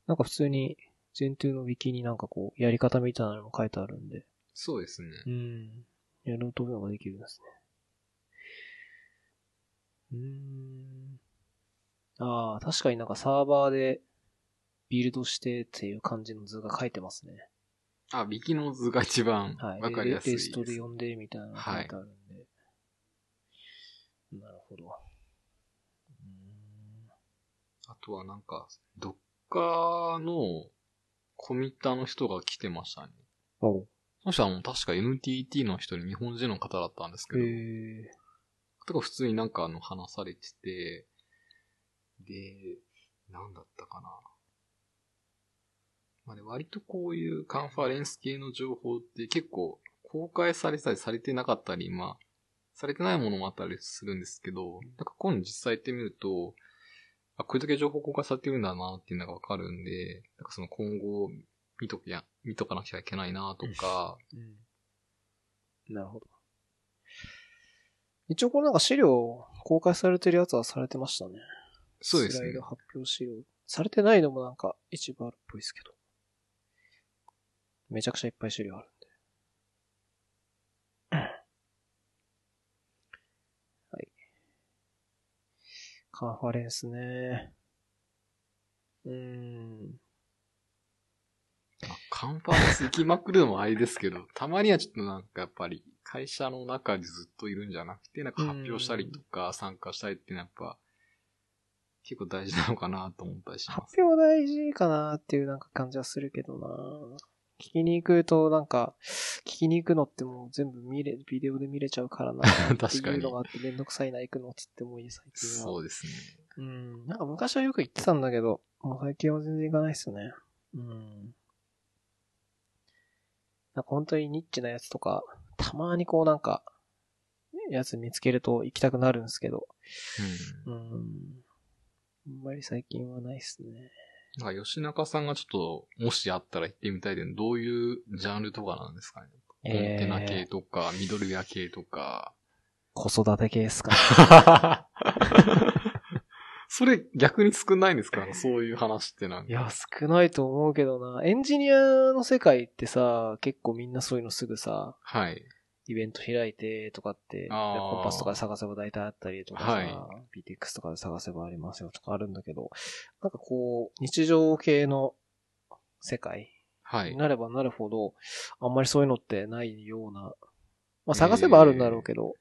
なんか普通に Gen2 の Wiki になんかこう、やり方みたいなのも書いてあるんで。そうですね。うん。やろうと思えばできるんですね。うーん。ああ、確かになんかサーバーでビルドしてっていう感じの図が書いてますね。あ、ビキの図が一番はい。わかりやすいレです。レストで読んでみたいなのが書いてあるんで。なるほど。あとはなんか、どっかのコミッターの人が来てましたね。おうその人はもう確か NTT の人に日本人の方だったんですけど。とか普通になんかあの話されてて、で、なんだったかな。まあね、割とこういうカンファレンス系の情報って結構公開されたりされてなかったり、まあ、されてないものもあったりするんですけど、なんか今度実際行ってみると、あ、これだけ情報公開されてるんだなっていうのがわかるんで、なんかその今後見ときや、見とかなきゃいけないなとか、うん。なるほど。一応これなんか資料公開されてるやつはされてましたね。そうですねスライド。発表資料。されてないのもなんか一部あるっぽいですけど。めちゃくちゃいっぱい資料あるんで。(coughs) はい。カンファレンスね。うーん。まあカンファレンス行きまくるのもあれですけど、(laughs) たまにはちょっとなんかやっぱり会社の中でずっといるんじゃなくて、なんか発表したりとか参加したりっていうのはやっぱ結構大事なのかなと思ったりします。発表大事かなっていうなんか感じはするけどな聞きに行くとなんか、聞きに行くのってもう全部見れ、ビデオで見れちゃうからな確かにいうのがあ (laughs) ってめんどくさいな行くのっつってもいい最近は。そうですね。うん。なんか昔はよく行ってたんだけど、もう最近は全然行かないっすね。うん。なんか本当にニッチなやつとか、たまにこうなんか、やつ見つけると行きたくなるんですけど。うん。うん。あんまり最近はないっすね。なんか吉中さんがちょっと、もしあったら行ってみたいで、どういうジャンルとかなんですかね。コンテナ系とか、ミドルウェア系とか。子育て系っすか。(laughs) それ逆に少ないんですか？そういう話ってなんか。いや、少ないと思うけどな。エンジニアの世界ってさ、結構みんなそういうのすぐさ、はい。イベント開いてとかって、コンパスとかで探せば大体あったりとかさ、はい。BTX とかで探せばありますよとかあるんだけど、なんかこう、日常系の世界はい。に。なればなるほど、あんまりそういうのってないような、まあ探せばあるんだろうけど、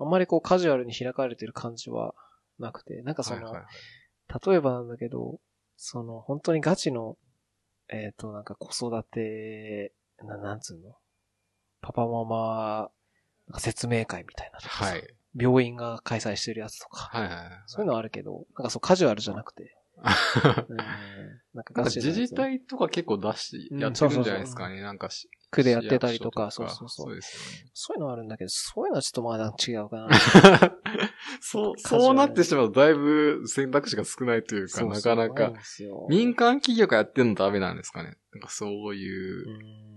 あんまりこうカジュアルに開かれてる感じはなくて、なんかその、例えばなんだけど、その、本当にガチの、えっ、と、なんか子育て、ななんつうの？パパママ、説明会みたいなとかさ、はい。病院が開催してるやつとか、はいはいはい。そういうのはあるけど、なんかそうカジュアルじゃなくて、(laughs) うん、なんか自治体とか結構出し、うんやってるんじゃないですかね。なんかし、区でやってたりとか、そうそうそうそうね。そういうのはあるんだけど、そういうのはちょっとまだ違うかな。(laughs) そう、そうなってしまうとだいぶ選択肢が少ないというか、そうなそうなんかなか。民間企業がやってるのダメなんですかね。なんかそういうう、ん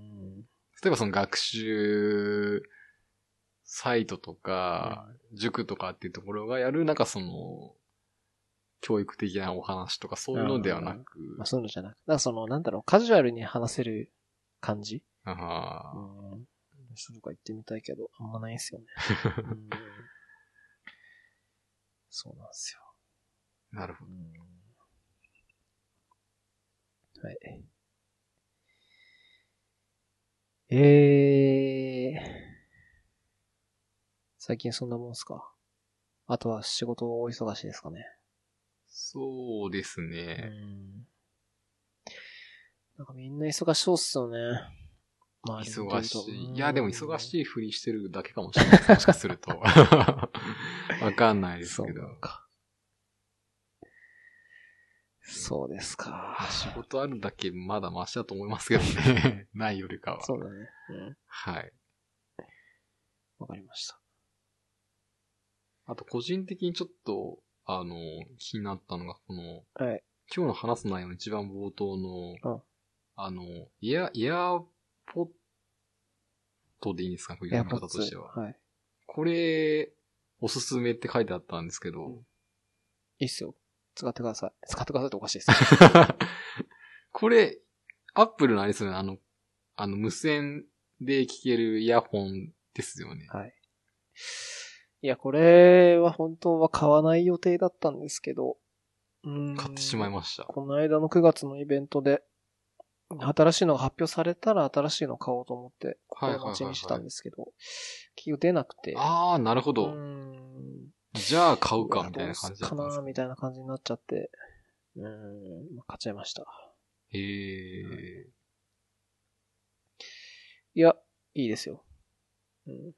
例えばその学習サイトとか、塾とかっていうところがやる、なんかその、教育的なお話とかそういうのではなく、まあ、そういうのじゃなくて、だからその、なんだろう、カジュアルに話せる感じ？ああうん。そうとか行ってみたいけど、あんまないんすよね。(laughs) うんそうなんですよ。なるほど。はい。えー。最近そんなもんすか？あとは仕事お忙しいですかね？そうですうね。ん。なんかみんな忙しそうっすよね。ま忙しい。いや、でも忙い。しいふりしてるだけかもしれない。もしかすると。(laughs) わかんないですそうけど。か。そうですか。仕事あるだけまだマシだと思いますけどね。(laughs) ないよりかは。そうだね。うん。はい。わかりました。あと、個人的にちょっと、あの、気になったのが、この、はい。今日の話す内容の一番冒頭の、うんあの、イヤ、イヤーポットでいいんですか？こういう方としては。はい。これ、おすすめって書いてあったんですけど、うんいいっすよ。使ってください。(laughs) 使ってくださいっておかしいです。これ、アップルのあれですよね、あの、あの、無線で聞けるイヤホンですよね。はい。いや、これは本当は買わない予定だったんですけど、うーん買ってしまいました。この間の9月のイベントで、新しいのが発表されたら新しいの買おうと思って、はいはいはいはい心待ちにしたんですけど、結局出なくて。あー、なるほうど。ーん。じゃあ買うか、みたいな感じだか？なみたいな感じになっちゃって、うーん、買っちゃいました。へー。いや、いいですよ。うん。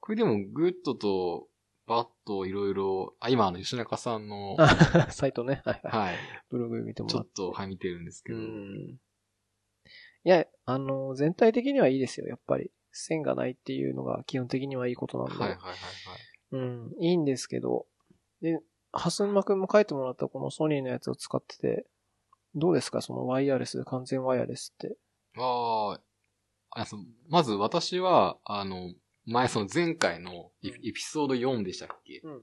これでも、 Good と Bad いろいろ、あ、今あの、吉中さんの、(laughs) あサイトね。はいはい。はい。ブログ見てもらって。ちょっと、はい、見てるんですけうど。ん。いや、あの、全体的にはいいですよ、やっぱり。線がないっていうのが基本的にはいいことなんで。はいはいはいはい。うん、いいんですけど、で、ハスヌマくんも書いてもらったこのソニーのやつを使ってて、どうですか？そのワイヤレス、完全ワイヤレスって。ああ、まず私は、あの、前その前回のエピソード4でしたっけ？うん。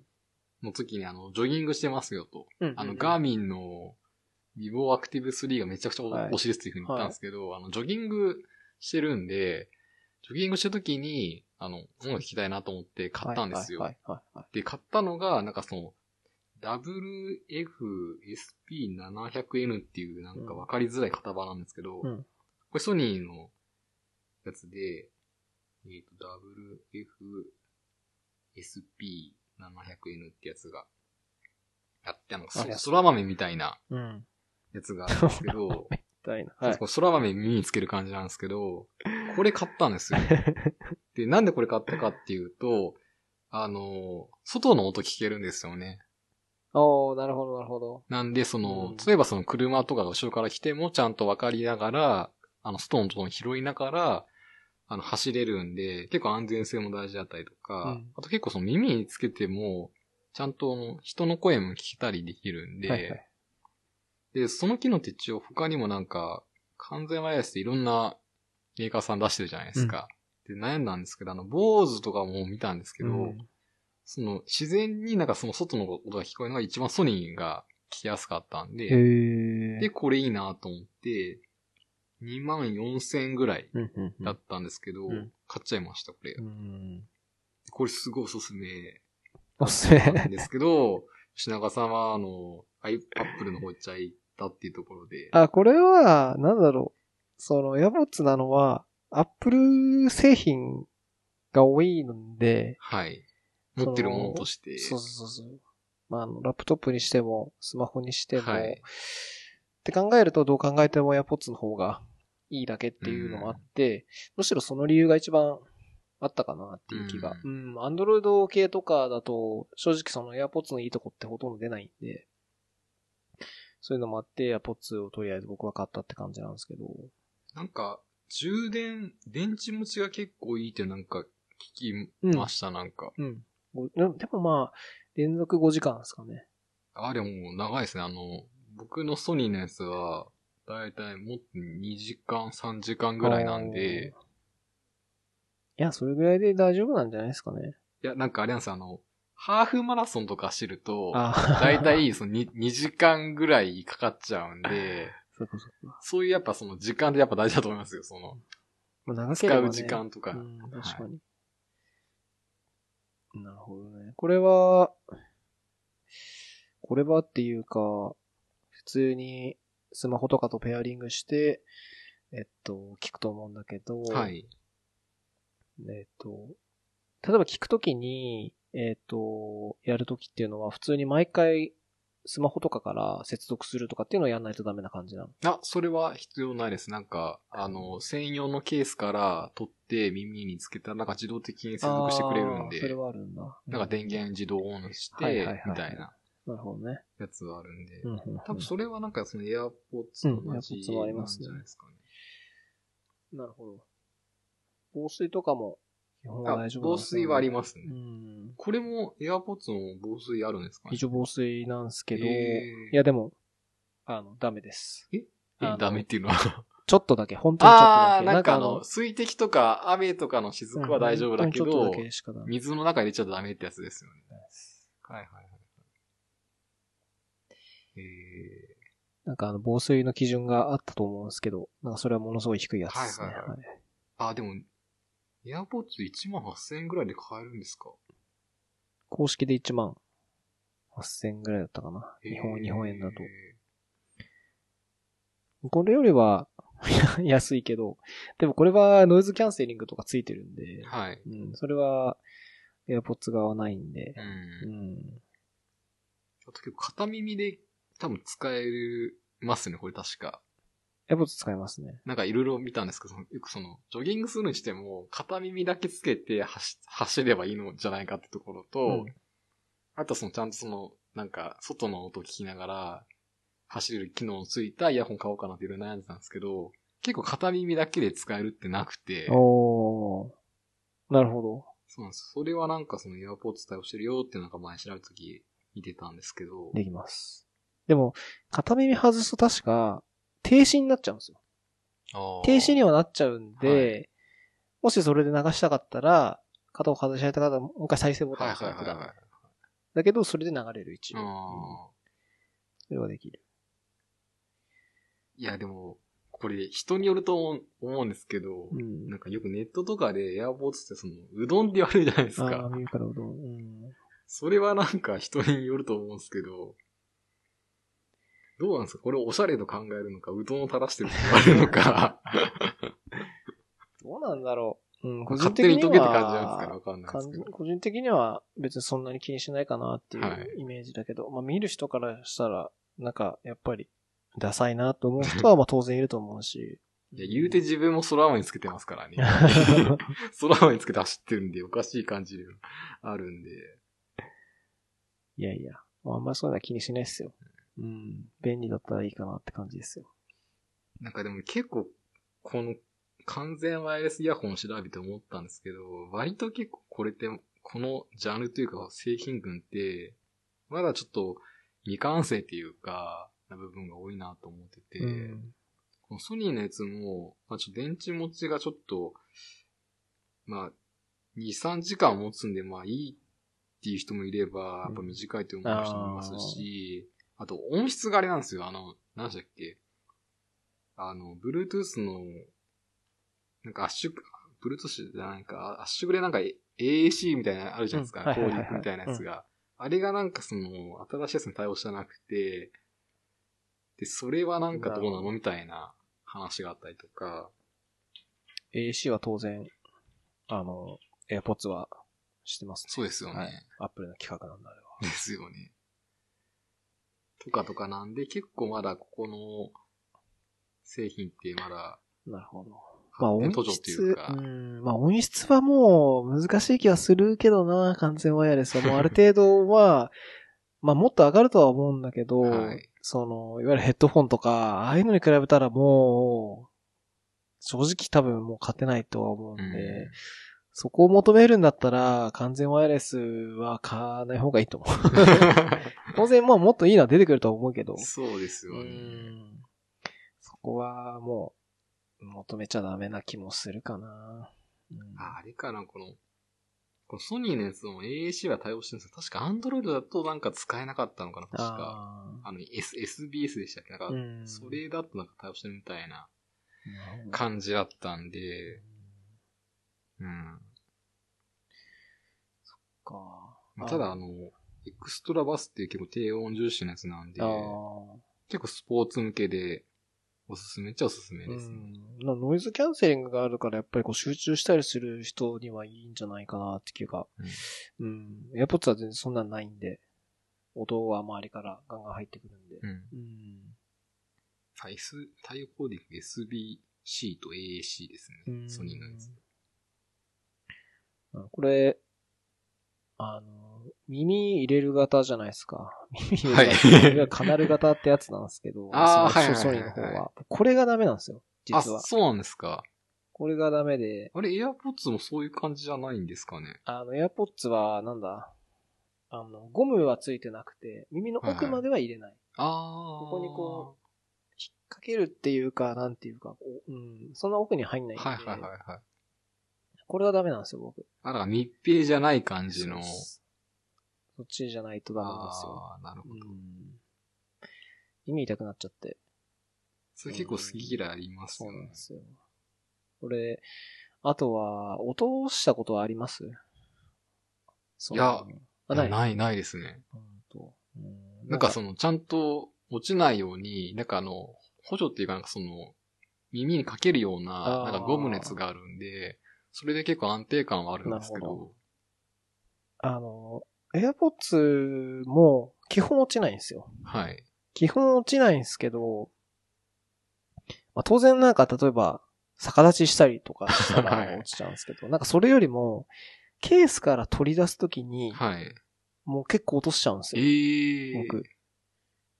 の時にあの、ジョギングしてますよと。うん。あの、ガーミンの、ビボーアクティブ3がめちゃくちゃおはい。推しですっていうふうに言ったんですけど、あの、ジョギングしてるんで、ジョギングしてる時に、あの、音楽聴きたいなと思って買ったんですよ。はいはいはいはい。で、買ったのが、なんかその、WFSP700N っていうなんかわかりづらい型番なんですけど、うんこれソニーのやつで、えっ、と、WFSP700N ってやつがあって、あの、そあります空豆みたいなうん。やつがあるんですけど、(laughs) みたいな。はい。空豆耳につける感じなんですけど、これ買ったんですよ。(laughs) で、なんでこれ買ったかっていうと、あの、外の音聞けるんですよね。おー、なるほど、なるほど。なんで、そのうん、例えばその車とかが後ろから来てもちゃんと分かりながら、あの、外の音を拾いながら、あの、走れるんで、結構安全性も大事だったりとか、うんあと結構その耳につけても、ちゃんと人の声も聞けたりできるんで、はいはい。で、その機能って一応他にもなんか、完全ワイヤレスっていろんなメーカーさん出してるじゃないですか。で、悩んだんですけど、あの、坊主とかも見たんですけど、うんその、自然になんかその外の音が聞こえるのが一番ソニーが聞きやすかったんへで、ーで、これいいなと思って、2万4千円ぐらいうんうんうんだったんですけど、うん買っちゃいました、これ。うん。これすごいおすすめおすすめ。なんですけど、品川さんは、あの、アイアップルの方行っちゃいたっていうところで、あ、これは、なんだろう。その、エアポッツなのは、アップル製品が多いので、はい。持ってるものとして。そうそうそうそう。まあ、あの、ラップトップにしても、スマホにしても、はいって考えると、どう考えても AirPods の方がいいだけっていうのもあって、むしろその理由が一番あったかなっていう気が。うん、Android 系とかだと、正直その AirPods のいいとこってほとんど出ないんで、そういうのもあって、AirPods をとりあえず僕は買ったって感じなんですけど。なんか、充電、電池持ちが結構いいってなんか聞きました、なんか。うん。ごででもまあ、連続5時間ですかね。あれもう長いですね。あの、僕のソニーのやつは、だいたいもっと2時間、3時間ぐらいなんで、いや、それぐらいで大丈夫なんじゃないですかね。いや、なんかあれなんですよ、あの、ハーフマラソンとか走ると、あだいたいその 2, 2時間ぐらいかかっちゃうんで、(laughs) そうかそうか。そういうやっぱその時間でやっぱ大事だと思いますよ、その、まあ、長ければ、ね、使う時間とか。うん、確かに。なるほどね。これは、これはっていうか、普通にスマホとかとペアリングして、えっと、聞くと思うんだけど、はい。えっと、例えば聞くときに、えっと、やるときっていうのは普通に毎回スマホとかから接続するとかっていうのをやんないとダメな感じなの。あ、それは必要ないです。なんか、あの、専用のケースから取って耳につけたら、なんか自動的に接続してくれるんでそ、れはあるんだ。なんか電源自動オンして、みたいななるほどね。やつがあるんで、うんうんうん多分それはなんかその AirPods と同じうん AirPods もありなんじゃないですかね。なるほど。防水とかも基本はあ大丈夫防水はありまますね。うん。これも AirPods も防水あるんですかね？一応防水なんですけど、えーいやでも、あの、ダメです。え？あのダメっていうのは？(laughs) ちょっとだけ、本当にちょっとだけ。なんかあの、水滴とか雨とかの雫は大丈夫だけどけ。水の中入れちゃダメってやつですよね。はいはいはい。えなんかあの、防水の基準があったと思うんですけど、なんかそれはものすごい低いやつですね。はいはいはいー、あ、でも、AirPods 1万8000円ぐらいで買えるんですか？公式で1万8000円ぐらいだったかな。日本、えー日本円だと。これよりは (laughs) 安いけど、でもこれはノイズキャンセリングとかついてるんで、はい。うん、それは AirPods 側はないんでう、。うんん。あと結構片耳で多分使えますね、これ確か。AirPods 使いますね。なんかいろいろ見たんですけど、そのよくその、ジョギングするにしても、片耳だけつけて走走ればいいのじゃないかってところと、うんあとそのちゃんとその、なんか、外の音を聞きながら、走れる機能のついたイヤホン買おうかなっていろいろ悩んでたんですけど、結構片耳だけで使えるってなくて、おー。なるほど。そうなんです。それはなんかその AirPods 対応してるよっていうのが前調べた時見てたんですけど、できます。でも、片耳外すと確か、停止になっちゃうんですよ。停止には、はなっちゃうんで、もしそれで流したかったら、片を外しられた方はもう一回再生ボタンはいを押さないとダメはいはいはい。だけど、それで流れる一応。うんあそれはできる。ーいやでも、これ人によると思うんですけど、うん。なんかよくネットとかで AirPods ってその、うどんって言われるじゃないですああ、か。耳からうどん。うん。それはなんか人によると思うんですけど、どうなんですか？これをおしゃれと考えるのか、うどんを垂らしてると言われるのか、(laughs) どうなんだろう。うん、(laughs) 個人勝的には手に解けって感じなんですからわかんないですけど。個人的には別にそんなに気にしないかなっていはいうイメージだけど、まあ見る人からしたら、なんかやっぱりダサいなと思う人は (laughs) まあ当然いると思うし。いや、言うて自分も空青につけてますからね。空青につけて走ってるんで、おかしい感じであるんで。いやいや、まあ、あんまりそういうのは気にしないっすよ。うん。便利だったらいいかなって感じですよ。なんかでも結構、この、完全ワイヤレスイヤホンを調べて思ったんですけど、割と結構これって、このジャンルというか製品群って、まだちょっと未完成っていうか、な部分が多いなと思ってて、うんこのソニーのやつも、まあちょっと電池持ちがちょっと、まあ、2、3時間持つんで、まあいいっていう人もいれば、やっぱ短いと思う人もいますし、あと音質があれなんですよ。あの、何でしたっけ？あの、Bluetooth の、なんか圧縮、Bluetooth じゃないか、圧縮でなんか AAC みたいなのあるじゃないですか。うんはいはいはいはいコーディングみたいなやつが。あれがなんかその、新しいやつに対応してなくて、で、それはなんかどうなのみたいな話があったりとか、AC は当然、あの、AirPods はしてますね。そうですよね。はい。Apple の企画なんだ、あれは。ですよね。とかとかなんで、結構まだここの製品ってまだなるほど。まあ音質、うか、うん、まあ音質はもう難しい気はするけどな、完全ワイヤレスは。もうある (laughs) 程度は、まあもっと上がるとは思うんだけど、はい。その、いわゆるヘッドフォンとか、ああいうのに比べたらもう、正直多分もう勝てないとは思うんで、うんそこを求めるんだったら、完全ワイヤレスは買わない方がいいと思う。(laughs) 当然まあもっといいのは出てくるとは思うけど、そうですうよね。んそこはもう、求めちゃダメな気もするかな。うんああれかな、この、このソニーのやつも AAC は対応してるんですよ。確か Android だとなんか使えなかったのかな、確か。ああの、S、SBS でしたっけ？なんか、うんそれだとなんか対応してるみたいな感じだったんで、うん。か。まあただあの、エクストラバスっていう結構低音重視のやつなんで結構スポーツ向けで、おすすめっちゃおすすめうですね。ん。なノイズキャンセリングがあるから、やっぱりこう集中したりする人にはいいんじゃないかなって気が。うん。エアポッツは全然そんなんないんで、音は周りからガンガン入ってくるんで。うん。うん。対応コーディング SBC と AAC ですね。うんソニーのやつ。あこれ、あの、耳入れる型じゃないですか。(laughs) 耳入れる型、はいカナル型ってやつなんですけど、あーはいはいはいはいソニーの方は。これがダメなんですよ、実あ、は。そうなんですか。これがダメで、あれ、AirPods もそういう感じじゃないんですかね。あの、AirPods は、なんだ、あの、ゴムはついてなくて、耳の奥までは入れない。ああ。ここにこ引っ掛けるっていうか、なんていうか、こううん、そんな奥に入んないんで、はいはいはいはい。これがダメなんですよ、僕。あ、だから密閉じゃない感じの。そっちじゃないとダメですよ。ああ、なるほど。うん。耳痛くなっちゃって。それ結構好き嫌いありますよねそうなんで。すよ。これ、あとは、落としたことはあります？いやあ、ない。ない、ないですね。なんかその、ちゃんと落ちないように、なんかあの、補助っていうかなんかその、耳にかけるような、なんかゴムのやつがあるんで、それで結構安定感はあるんですけなるほど。あの、AirPods も基本落ちないんですよ。はい。基本落ちないんですけど、まあ、当然なんか例えば逆立ちしたりとかしたはいら落ちちゃうんですけど、なんかそれよりも、ケースから取り出すときに、はい。もう結構落としちゃうんですえよ。えー。僕。っ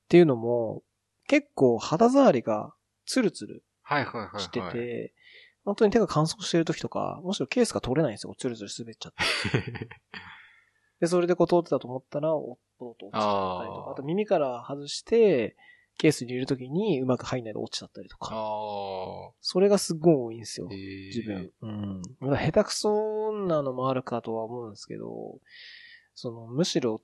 ていうのも、結構肌触りがツルツルはいはいはい、はい。本当に手が乾燥してる時とか、もしろケースが取れないんですよ。ツルツル滑っちゃって。(laughs) で、それでこう通ってたと思ったら、おっとっと落ちちゃったりとか、あと耳から外して、ケースに入れるときにうまく入んないで落ちちゃったりとあか。あ。それがすっごい多いんですよえ。ー、自分。うん。まだ下手くそなのもあるかとは思うんですけど、その、むしろ、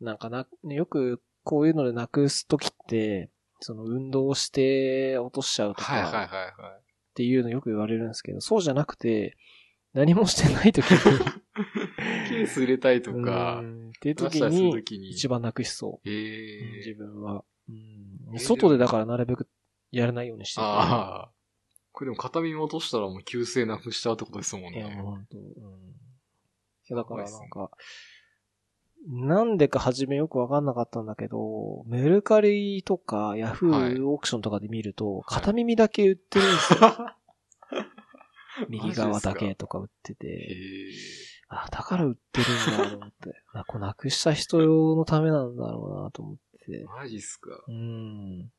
なんかな、ねよくこういうのでなくすときって、その運動して落としちゃうとはいはいはいかはい。っていうのよく言われるんですけど、そうじゃなくて、何もしてないときに、(laughs) ケース入れたいとかう、んっていうとき出したりするにと、きに。一番なくしそう。ええ自分は。うんえー外でだからなるべくやらないようにしてる。ああ。これでも片耳落としたらもう急性なくしちゃうってことですもんいや、う本当、うん。だからなんか、なんでか初めよくわかんなかったんだけど、メルカリとかヤフはいーオークションとかで見ると、はい片耳だけ売ってるんですよ。(laughs) 右側だけとか売ってへて、え。あ、だから売ってるんだと思って。(laughs) あ、こうなくした人用のためなんだろうなと思って。マジっすか？うん。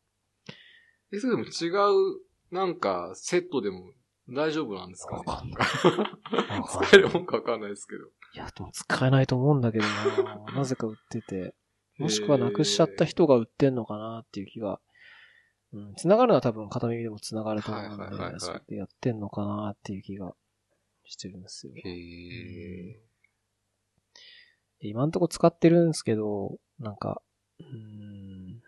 え、それでも違う、なんか、セットでも大丈夫なんですかね？わかんない (laughs) 使えるもんかわかんないですけど。いや、でも使えないと思うんだけどな (laughs) なぜか売ってて。もしくはなくしちゃった人が売ってんのかなっていう気が。うん、繋がるのは多分片耳でも繋がると思うので、はいはいはいはいそうやってやってんのかなっていう気がしてるんですよ。へえ。今んとこ使ってるんですけど、なんか、うーん、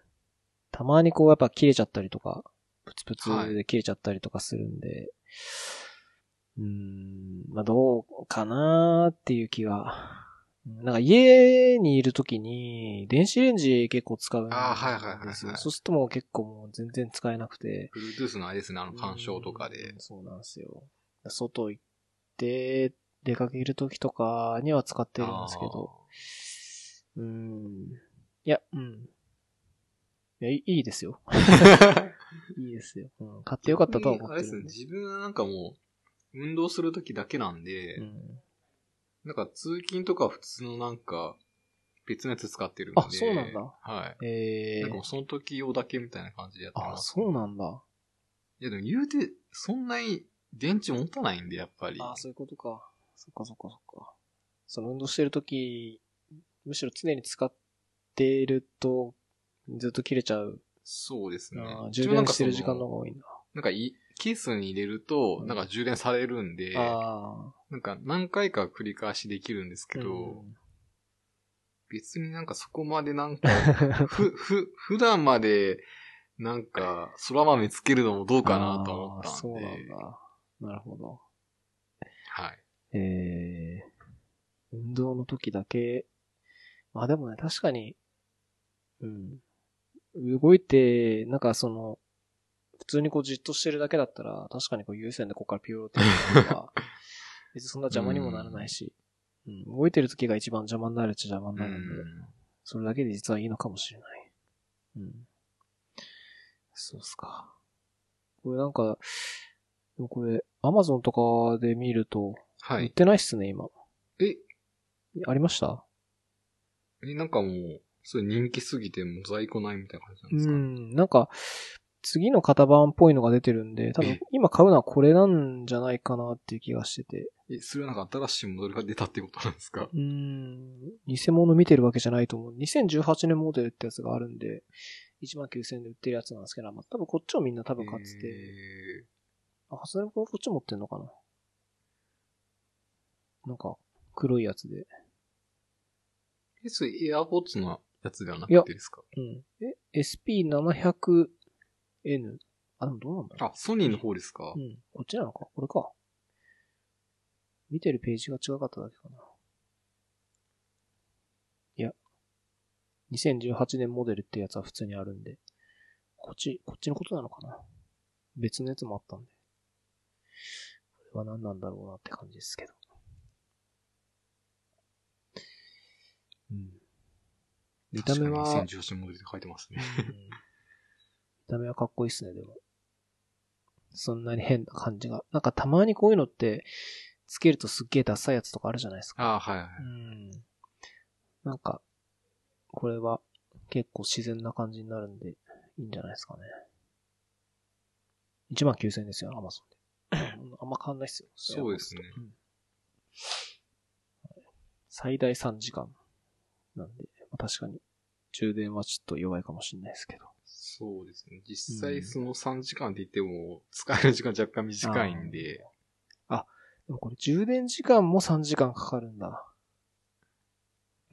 たまにこうやっぱ切れちゃったりとか、プツプツで切れちゃったりとかするんで、うーん、まあどうかなーっていう気が。なんか家にいるときに電子レンジ結構使うんですよ。あーはいはいはいはいそうするともう結構もう全然使えなくて。Bluetooth のあれですね、あの干渉とかでうん。そうなんですよ。外行って出かけるときとかには使ってるんですけど。うーん。いや、うん。いや、いいですよ。(laughs) (laughs) いいですよ。うん。買ってよかったとは思ってあれですね。自分はなんかもう、運動するときだけなんで、うん。なんか通勤とかは普通のなんか、別のやつ使ってるんで。あそうなんだはい。えーなんかもう。その時用だけみたいな感じでやってあ、ます。そうなんだ。いやでも言うて、そんなに電池持たないんで、やっぱり。あ、そういうことか。そっかそっかそっか。その運動してるとき、むしろ常に使ってると、ずっと切れちゃう。そうですね。充電してる時間のの方が多いんだ。なんかい、ケースに入れると、なんか充電されるんで、あなんか何回か繰り返しできるんですあ。けど、うん別になんかそこまでなんか、(laughs) ふ、ふ、普段まで、なんか、空豆つけるのもどうかなと思ったんで。そうなんだ。なるほど。はい。えー、運動の時だけ、まあでもね、確かに、うん。動いて、なんかその、普通にこうじっとしてるだけだったら、確かにこう優先でここからピューってやるのは、(laughs) 別にそんな邪魔にもならないし、うん、動いてる時が一番邪魔になるっちゃ邪魔にうなるんで、ん。それだけで実はいいのかもしれない。うん。そうっすか。これなんか、でもこれ、アマゾンとかで見ると、はい。売ってないっすね、今。え、ありました？えなんかもう、それ人気すぎてもう在庫ないみたいな感じなんでうすか、ん。なんか、次の型番っぽいのが出てるんで、多分え今買うのはこれなんじゃないかなっていう気がしてて。え、それはなんか新しいモデルが出たってことなんですか？うーん。偽物見てるわけじゃないと思う。2018年モデルってやつがあるんで、1万9000円で売ってるやつなんですけど、まあ、多分こっちをみんな多分買ってて、えあ、ハスネこっち持ってんのかな？なんか、黒いやつで。ーえ、それ AirPods のやつではなくてですか？うん。え、SP700N? あ、でもどうなんだろあ、ソニーの方ですか、う。うん。こっちなのか？これか。見てるページが違かっただけかな。いや。2018年モデルってやつは普通にあるんで。こっち、こっちのことなのかな？別のやつもあったんで。これは何なんだろうなって感じですけど。うん。見た目は、確かに2018モデルって書いてますね。うん見た目はかっこいいっすね、でも。そんなに変な感じが。なんかたまにこういうのって、つけるとすっげえダサいやつとかあるじゃないですか。あはいはい。うん。なんか、これは結構自然な感じになるんで、いいんじゃないですかね。1万9000円ですよ、アマゾンで。(coughs) あんま変わんないっすよ。そうですねうん最大3時間。なんで、まあ、確かに、充電はちょっと弱いかもしれないですけど。そうですね。実際その3時間って言っても、使える時間若干短いんで、でもこれ充電時間も3時間かかるんだ。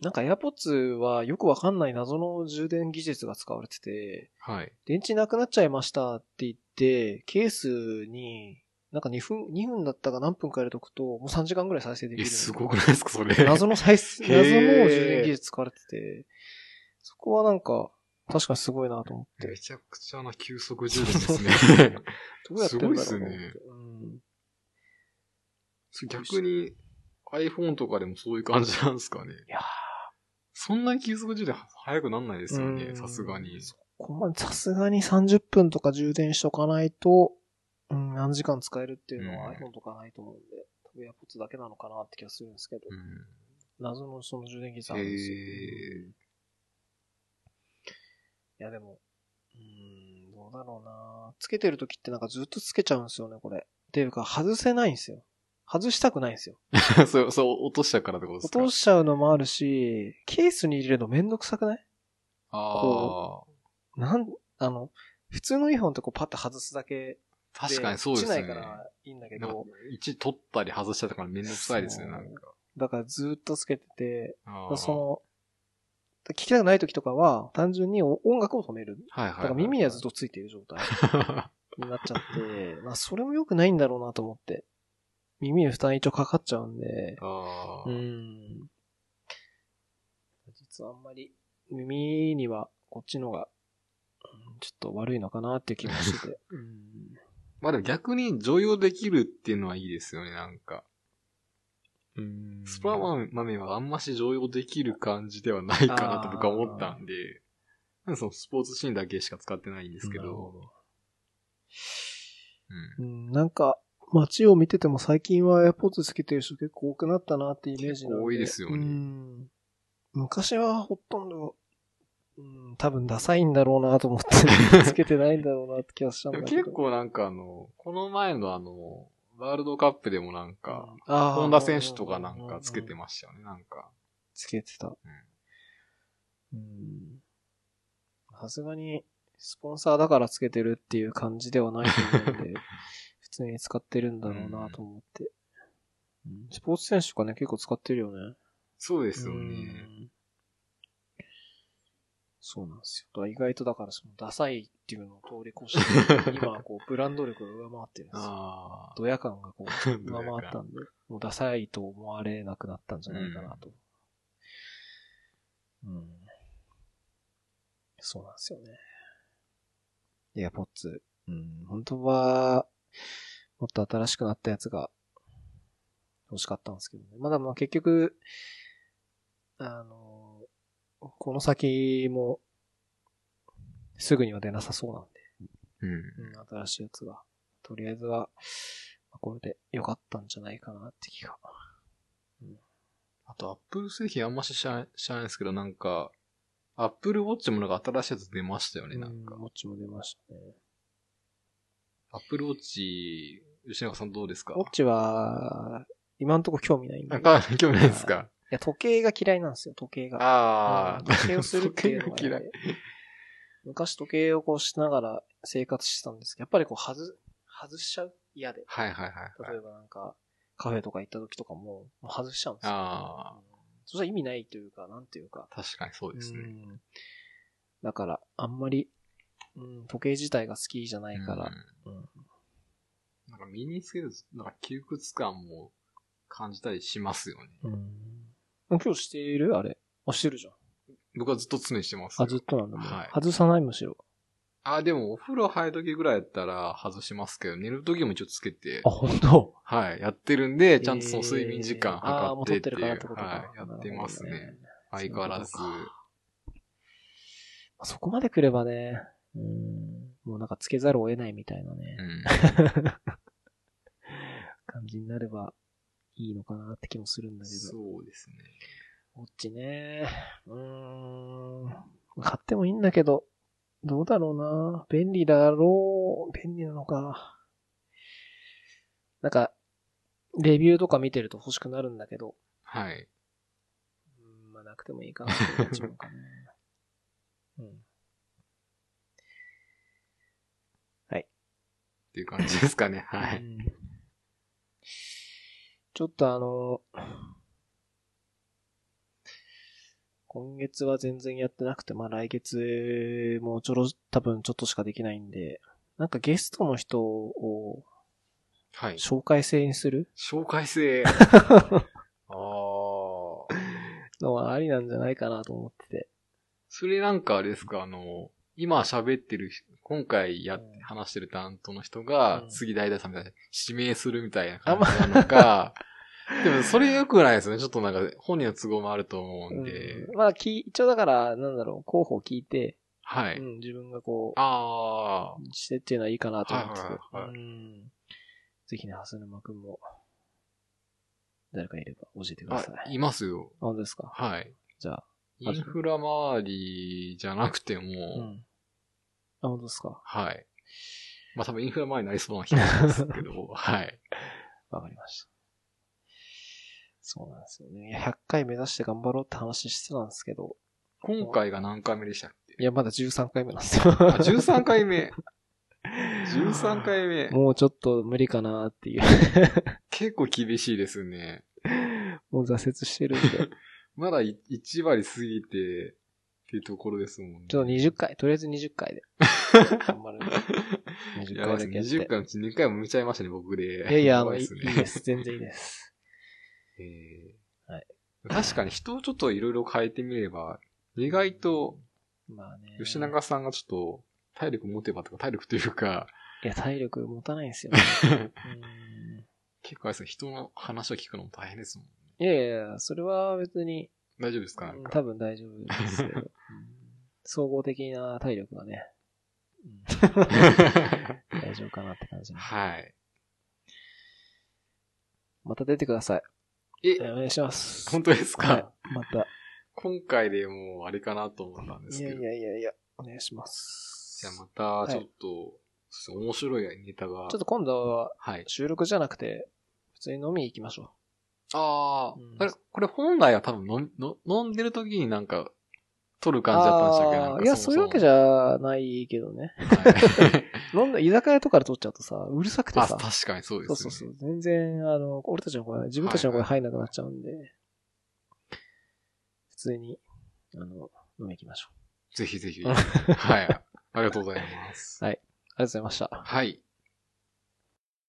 なんか AirPods はよくわかんない謎の充電技術が使われてて、はい。電池なくなっちゃいましたって言って、ケースに、なんか2分、2分だったか何分か入れとくと、もう3時間ぐらい再生できえ、る。すごくないですか、それ。謎の再生、謎の充電技術使われてて、そこはなんか、確かにすごいなと思って。めちゃくちゃな急速充電ですね。(laughs) どうやってんだろうなすごいっすねうん。逆に iPhone とかでもそういう感じなんですかね。いやーそんなに急速充電早くなんないですよね、うんさすがに。ここまでさすがに30分とか充電しとかないと、うん、何時間使えるっていうのはうん iPhone とかないと思うんで、多分 AirPods だけなのかなって気がするんですけど、うん謎のその充電技術あるんですよ。へーいやでも、うーん、どうだろうなつけてる時ってなんかずっとつけちゃうんですよね、これ。っていうか、外せないんですよ。外したくないんですよ。(laughs) そう、そう、落としたからってことですか？落としちゃうのもあるし、ケースに入れるのめんどくさくない？ああ。なん、あの、普通のイヤホンってこうパッて外すだけで。確かにそうですね。落ちないからいいんだけど、一取ったり外したとかめんどくさいですね、なんか。だからずーっとつけてて、その、聞きたくない時とかは、単純に音楽を止める。はいはい、だから耳にはずっとついている状態 (laughs) になっちゃって、まあそれも良くないんだろうなと思って。耳に負担一応かかっちゃうんで、あうーん。実はあんまり耳にはこっちのが、うんちょっと悪いのかなっていう気もしてて。(laughs) うんまあでも逆に常用できるっていうのはいいですよね、なんか。うんスプラ豆はあんまし常用できる感じではないかなと僕は思ったんで、なんかそのスポーツシーンだけしか使ってないんですけど、ほうん。うん、なんか、街を見てても最近は AirPods つけてる人結構多くなったなってイメージなんで。多いですよね。うん。昔はほとんど、うん、多分ダサいんだろうなと思って、(laughs) つけてないんだろうなって気がしたんだけど。結構なんかあの、この前のあの、ワールドカップでもなんか、本田選手とかなんかつけてましたよね、なんか。つけてた。うん。さすがに、スポンサーだからつけてるっていう感じではないと思うんで、(laughs) 普通に使ってるんだろうなと思って。うんスポーツ選手とかね、結構使ってるよね。そうですようね。んそうなんですよ。意外とだからそのダサいっていうのを通り越して、(laughs) 今はこうブランド力が上回ってるんですよ。ドヤ感がこう (laughs) 上回ったんで、もうダサいと思われなくなったんじゃないかなと。うん。そうなんですよね。エアポッツ。うん。本当は、もっと新しくなったやつが欲しかったんですけどね。まだまあ結局、あの、この先も、すぐには出なさそうなんで。うん。うん、新しいやつが。とりあえずは、まあこれで良かったんじゃないかなって気が。あと、アップル製品あんまし知らない知らないですけど、なんか、アップルウォッチもなんか新しいやつ出ましたよね、なんかうん。。もっちも出ましたね。アップルウォッチ、吉永さんどうですか？ウォッチは、今んとこ興味ないんで。なんか、興味ないですか？いや、時計が嫌いなんですよ、時計が。ああうん。時計をするっていうのが、時計が嫌い。昔時計をこうしながら生活してたんですけど、やっぱりこう外、外しちゃう？嫌で。はいはいはいはい。例えばなんか、カフェとか行った時とかも、もう外しちゃうんですよ。ああ、うんそしたら意味ないというか、なんていうか。確かにそうですね。うんだから、あんまり、うん、時計自体が好きじゃないから、うんうんなんか身につける、なんか窮屈感も感じたりしますよね。うん今日している？あれ。あ、してるじゃん。僕はずっと常にしてますよ。あ、ずっとなんだもん。はい外さない？むしろ。あ、でもお風呂入る時ぐらいやったら外しますけど、寝る時も一応つけてあ、、本当？はい、やってるんで、ちゃんとその睡眠時間えーあーもう測ってっていう、取ってるからってことか。はい、やってますね。なるほどね相変わらず。そういうことかまあそこまで来ればね、うん、もうなんかつけざるを得ないみたいなね、うん。(laughs) 感じになればいいのかなって気もするんだけど。そうですね。ウォッチね。うーん。買ってもいいんだけど、どうだろうな。便利だろう。便利なのか。なんか、レビューとか見てると欲しくなるんだけど、はい。うん、まあなくてもいいかなって思っちゃうかな。(laughs) うん。っていう感じですかね。はい。うんちょっとあの、今月は全然やってなくて、まあ来月もちょろ、多分ちょっとしかできないんで、なんかゲストの人をはい。紹介制にする？紹介制。(laughs) ああ。のはありなんじゃないかなと思ってて。それなんかあれですか、あの、今喋ってる人、今回や話してる担当の人がう、ん次大々さんみたいに指名するみたいな感じなのか、(laughs) でもそれ良くないですね。ちょっとなんか本人の都合もあると思うんで。うんまあき、一応だから、なんだろう、候補を聞いて、はい。うん、自分がこああ。う、してっていうのはいいかなと思ってて。はいはいはいうんぜひね、ハス沼くんも、誰かいれば教えてくださあ、い。いますよ。あ本当ですか？はい。じゃあ、インフラ周りじゃなくても、うん。あ、本当ですか？はい。まあ多分インフラ前になりそうな気がしますけど、(laughs) はい。わかりました。そうなんですよね。いや100回目指して頑張ろうって話してたんですけど、今回が何回目でしたっけ？いや、まだ13回目なんですよ。あ、13回目。(laughs) 13回目。もうちょっと無理かなっていう。結構厳しいですね。(laughs) もう挫折してるんで。まだい1割過ぎて、っていうところですもんね。ちょっと20回、とりあえず20回で。(laughs) 頑張るんで。20やばいです回だけやって。20回のうち2回も見ちゃいましたね、僕で。いやいや、あの、いいです。全然いいです。(laughs) えーはい確かに人をちょっといろいろ変えてみれば、意外と、まあね。吉永さんがちょっと、体力持てばとか、体力というか、いや、体力持たないんですよ、ね。(laughs) うん結構あれですね、人の話を聞くのも大変ですもん。いやいやいや、それは別に、大丈夫ですか？なんか。多分大丈夫ですけど。(laughs) うん総合的な体力はね、う (laughs) ん大丈夫かなって感じ。はい。また出てください。え、お願いします。本当ですか、はい。また。今回でもうあれかなと思ったんですいやけど。いやいやいや、お願いします。じゃあまた、ちょっと、そう面白いネタが。ちょっと今度ははい。収録じゃなくて、普通に飲みに行きましょああ、うんあれ、これ本来は多分飲飲んでる時になんか、撮るう。感じだったんでしたっけ？いや、そういうわけじゃ。ゃないけどね。はい (laughs) 飲んだ、居酒屋とかで撮っちゃうとさ、うるさくてあ、さ。確かにそうですね。そうそうそう。全然、あの、俺たちの声、自分たちの声入んなくなっちゃうんで、普通に、あの、飲み行きましょう。ぜひぜひ。はい。ありがとうございます。ありがとうございました。はい。